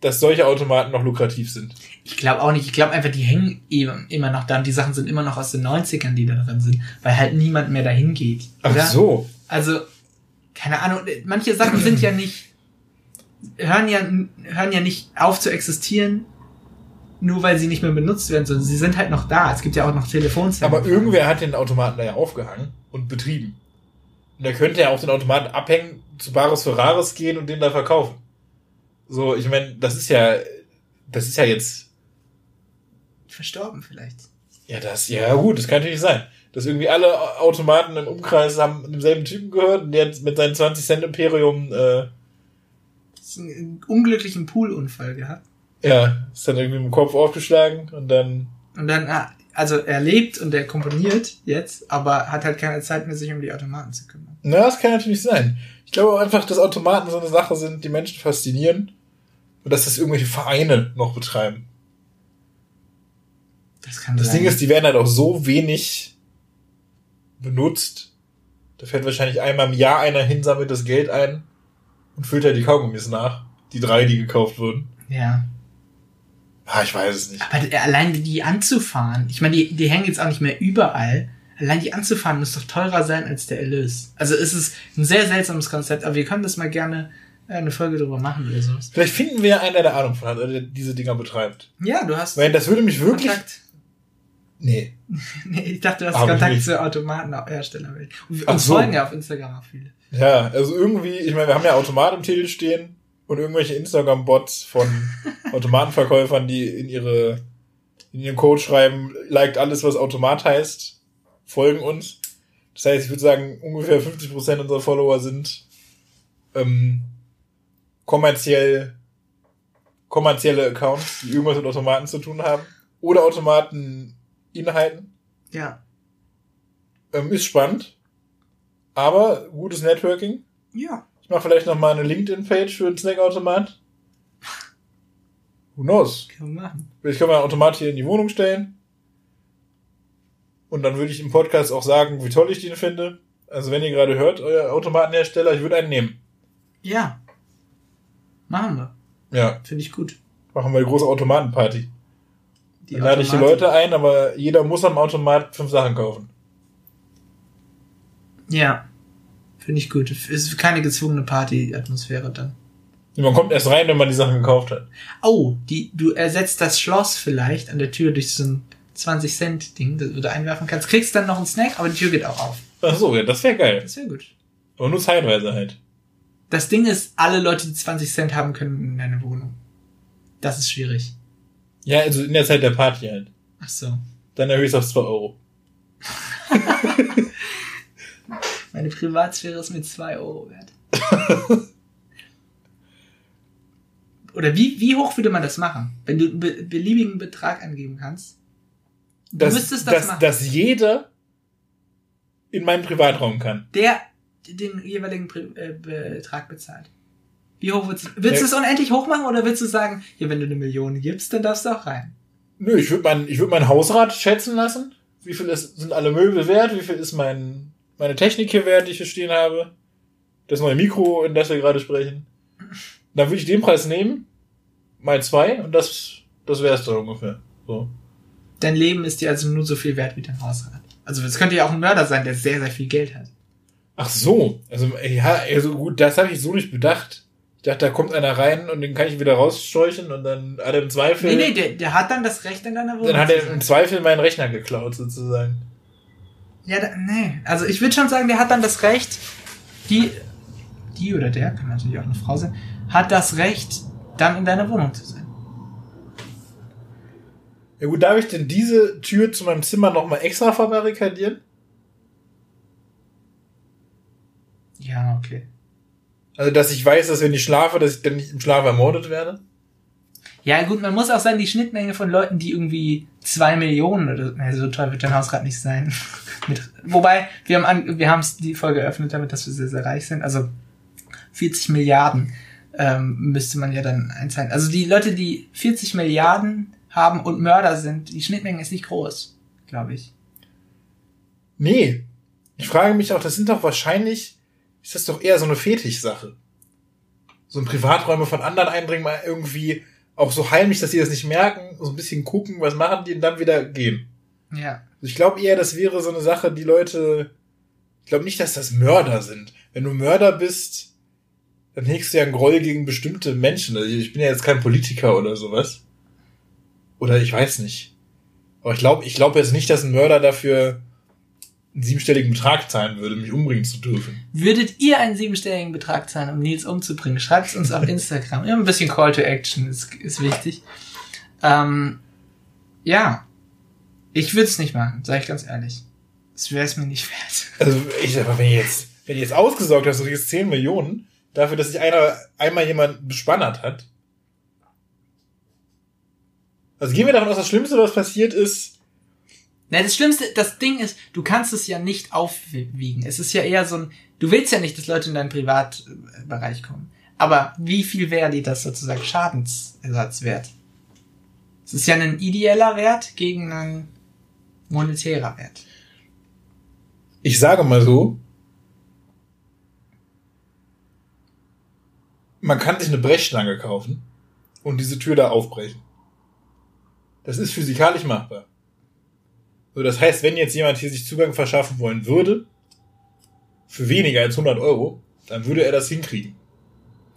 dass solche Automaten noch lukrativ sind. Ich glaube auch nicht. Ich glaube einfach, die hängen eben immer noch da und die Sachen sind immer noch aus den 90ern, die da drin sind, weil halt niemand mehr dahin geht. Oder? so. Also, keine Ahnung, manche Sachen sind ja nicht, hören ja, hören ja nicht auf zu existieren, nur weil sie nicht mehr benutzt werden, sondern sie sind halt noch da. Es gibt ja auch noch Telefonzellen. Aber irgendwer hat den Automaten da ja aufgehangen und betrieben. Und der könnte ja auch den Automaten abhängen, zu Bares Ferraris gehen und den da verkaufen. So, ich meine, das ist ja, das ist ja jetzt, Verstorben vielleicht. ja, das, ja gut, das kann natürlich sein. Dass irgendwie alle Automaten im Umkreis haben demselben Typen gehört und der hat mit seinem 20 Cent Imperium, äh, einen unglücklichen Poolunfall gehabt. Ja, ist dann irgendwie im Kopf aufgeschlagen und dann, Und dann, ah, also er lebt und er komponiert jetzt, aber hat halt keine Zeit mehr, sich um die Automaten zu kümmern. na, das kann natürlich sein. Ich glaube auch einfach, dass Automaten so eine Sache sind, die Menschen faszinieren und dass das irgendwelche Vereine noch betreiben. Das kann Das sein. Ding ist, die werden halt auch so wenig benutzt. Da fährt wahrscheinlich einmal im Jahr einer hin, sammelt das Geld ein und füllt halt die Kaugummis nach. Die drei, die gekauft wurden. ja. Ah, ich weiß es nicht. Aber allein die anzufahren, ich meine, die, die hängen jetzt auch nicht mehr überall. Allein die anzufahren muss doch teurer sein als der Erlös. Also es ist ein sehr seltsames Konzept, aber wir können das mal gerne äh, eine Folge drüber machen oder sowas. Vielleicht finden wir einen, der da Ahnung von hat, oder der diese Dinger betreibt. Ja, du hast Weil das würde mich wirklich. Kontakt. Nee. Nee, ich dachte, du hast Aber Kontakt zur Automatenherstellerwelt. Und Ach uns so. folgen ja auf Instagram auch viele. Ja, also irgendwie, ich meine, wir haben ja Automat im Titel stehen und irgendwelche Instagram-Bots von Automatenverkäufern, die in ihre, in ihren Code schreiben, liked alles, was Automat heißt, folgen uns. Das heißt, ich würde sagen, ungefähr 50% unserer Follower sind ähm, kommerziell, kommerzielle Accounts, die irgendwas mit Automaten zu tun haben. Oder Automateninhalten. Ja. Ähm, ist spannend. Aber gutes Networking. Ja. Ich mache vielleicht noch mal eine LinkedIn-Page für den Snackautomat. Who knows? Können wir machen. Ich kann mal einen Automat hier in die Wohnung stellen. Und dann würde ich im Podcast auch sagen, wie toll ich den finde. Also wenn ihr gerade hört, euer Automatenhersteller, ich würde einen nehmen. Ja. Machen wir. Ja, Finde ich gut. machen wir eine große Automatenparty. Die Dann lade ich die Leute ein, aber jeder muss am Automat fünf Sachen kaufen. Ja. Finde ich gut. Es ist keine gezwungene Party-Atmosphäre dann. Man kommt erst rein, wenn man die Sachen gekauft hat. Oh, die, du ersetzt das Schloss vielleicht an der Tür durch so ein 20-Cent-Ding, das du da einwerfen kannst. Kriegst dann noch einen Snack, aber die Tür geht auch auf. Ach so, ja, das wäre geil. Das wäre gut. Aber nur zeitweise halt. Das Ding ist, alle Leute, die 20 Cent haben, können in deine Wohnung. Das ist schwierig. Ja, also in der Zeit der Party halt. Ach so. Dann ich es auf 2 Euro. Meine Privatsphäre ist mir 2 Euro wert. Oder wie, wie hoch würde man das machen? Wenn du einen be beliebigen Betrag angeben kannst? Du dass, müsstest das dass, machen. dass jeder in meinen Privatraum kann. der den jeweiligen Pri äh, Betrag bezahlt. Wie hoch willst du, willst du es unendlich hoch machen oder willst du sagen, ja, wenn du eine Million gibst, dann darfst du auch rein? Nö, ich würde mein, ich würd mein Hausrat schätzen lassen. Wie viel ist, sind alle Möbel wert? Wie viel ist mein, meine Technik hier wert, die ich hier stehen habe? Das neue Mikro, in das wir gerade sprechen. Dann würde ich den Preis nehmen, mal zwei, und das, das wäre es dann ungefähr. So. Dein Leben ist dir also nur so viel wert wie dein Hausrat. Also es könnte ja auch ein Mörder sein, der sehr, sehr viel Geld hat. Ach so, also ja, also gut, das habe ich so nicht bedacht. Ich dachte, da kommt einer rein und den kann ich wieder rausscheuchen und dann hat er im Zweifel, Nee, nee, der, der hat dann das Recht in deiner Wohnung. dann hat er im Zweifel meinen Rechner geklaut sozusagen. Ja, da, nee. Also ich würde schon sagen, der hat dann das Recht, die, die oder der, kann natürlich auch eine Frau sein, hat das Recht, dann in deiner Wohnung zu sein. Ja gut, darf ich denn diese Tür zu meinem Zimmer nochmal extra verbarrikadieren? Ja, okay. Also, dass ich weiß, dass wenn ich schlafe, dass ich dann nicht im Schlaf ermordet werde? Ja, gut, man muss auch sagen, die Schnittmenge von Leuten, die irgendwie zwei Millionen oder na, so teuer wird dein Hausrat nicht sein. Mit, wobei, wir haben wir haben die Folge eröffnet damit, dass wir sehr, sehr reich sind. Also 40 Milliarden ähm, müsste man ja dann einzahlen. Also die Leute, die 40 Milliarden haben und Mörder sind, die Schnittmenge ist nicht groß, glaube ich. Nee. Ich frage mich auch, das sind doch wahrscheinlich, ist das doch eher so eine Fetischsache. So in Privaträume von anderen eindringen, mal irgendwie auch so heimlich, dass sie das nicht merken, so ein bisschen gucken, was machen die und dann wieder gehen. Ja. Also ich glaube eher, das wäre so eine Sache, die Leute, ich glaube nicht, dass das Mörder sind. Wenn du Mörder bist, dann hegst du ja einen Groll gegen bestimmte Menschen. Also ich bin ja jetzt kein Politiker oder sowas. Oder ich weiß nicht. Aber ich glaube, ich glaube jetzt nicht, dass ein Mörder dafür einen siebenstelligen Betrag zahlen würde, mich umbringen zu dürfen. Würdet ihr einen siebenstelligen Betrag zahlen, um Nils umzubringen? Schreibt es uns auf Instagram. Ja, ein bisschen Call to Action ist, ist wichtig. Ähm, ja. Ich würde es nicht machen, sage ich ganz ehrlich. Es wäre es mir nicht wert. Also ich sag mal, wenn ihr jetzt, wenn ihr jetzt ausgesorgt hast, du kriegst 10 Millionen, dafür, dass sich einer einmal jemand bespannert hat. Also gehen wir davon aus, das Schlimmste, was passiert ist, Na, das Schlimmste, das Ding ist, du kannst es ja nicht aufwiegen. Es ist ja eher so ein, du willst ja nicht, dass Leute in deinen Privatbereich kommen. Aber wie viel wäre dir das sozusagen Schadensersatz wert? Es ist ja ein ideeller Wert gegen einen monetärer Wert. ich sage mal so, man kann sich eine Brechstange kaufen und diese Tür da aufbrechen. Das ist physikalisch machbar. So, das heißt, wenn jetzt jemand hier sich Zugang verschaffen wollen würde, für weniger als 100 Euro, dann würde er das hinkriegen.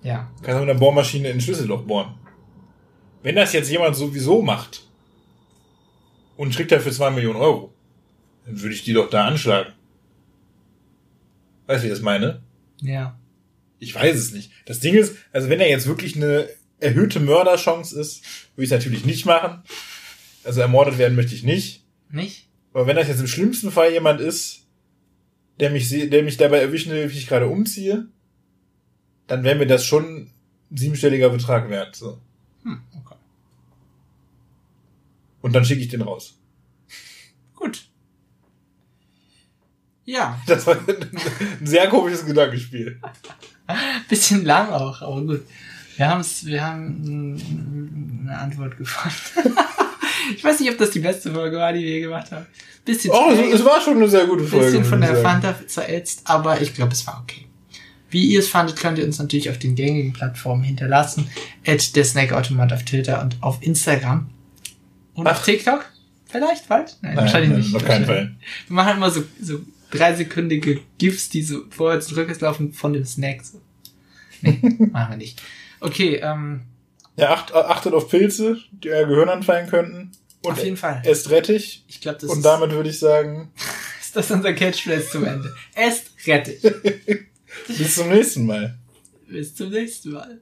Ja. Kann er mit einer Bohrmaschine in ein Schlüsselloch bohren. Wenn das jetzt jemand sowieso macht und kriegt dafür 2 Millionen Euro, dann würde ich die doch da anschlagen. Weißt du, wie ich das meine? Ja. Ich weiß es nicht. Das Ding ist, also wenn er jetzt wirklich eine erhöhte Mörderchance ist, würde ich es natürlich nicht machen. Also ermordet werden möchte ich nicht. Nicht? Aber wenn das jetzt im schlimmsten Fall jemand ist, der mich, der mich dabei erwischen will, wie ich gerade umziehe, dann wäre mir das schon ein siebenstelliger Betrag wert. So. Hm, okay. Und dann schicke ich den raus. Gut. Ja, Das war ein sehr komisches Gedankenspiel. bisschen lang auch, aber gut. Wir haben's, wir haben mm, eine Antwort gefunden. ich weiß nicht, ob das die beste Folge war, die wir gemacht haben. Bisschen, Oh, es, es war schon eine sehr gute Folge. bisschen von der. Fanta zerätzt, aber ich glaube, es war okay. Wie ihr es fandet, könnt ihr uns natürlich auf den gängigen Plattformen hinterlassen. At der Snackautomat auf Twitter und auf Instagram. Und auf Ach. TikTok? Vielleicht bald? Nein, Nein, wahrscheinlich nein, nicht. auf keinen Wahrscheinlich. Wir machen immer so, so dreisekündige GIFs, die so vorwärts und rückwärts laufen von dem Snack. So. Nee, machen wir nicht. Okay, ähm, Ja, acht, achtet auf Pilze, die euer Gehirn anfallen könnten. Und auf jeden Fall. esst Rettich. Ich glaube, das Und ist, damit würde ich sagen, ist das unser Catchphrase zum Ende. Esst Rettich. bis zum nächsten Mal. Bis zum nächsten Mal.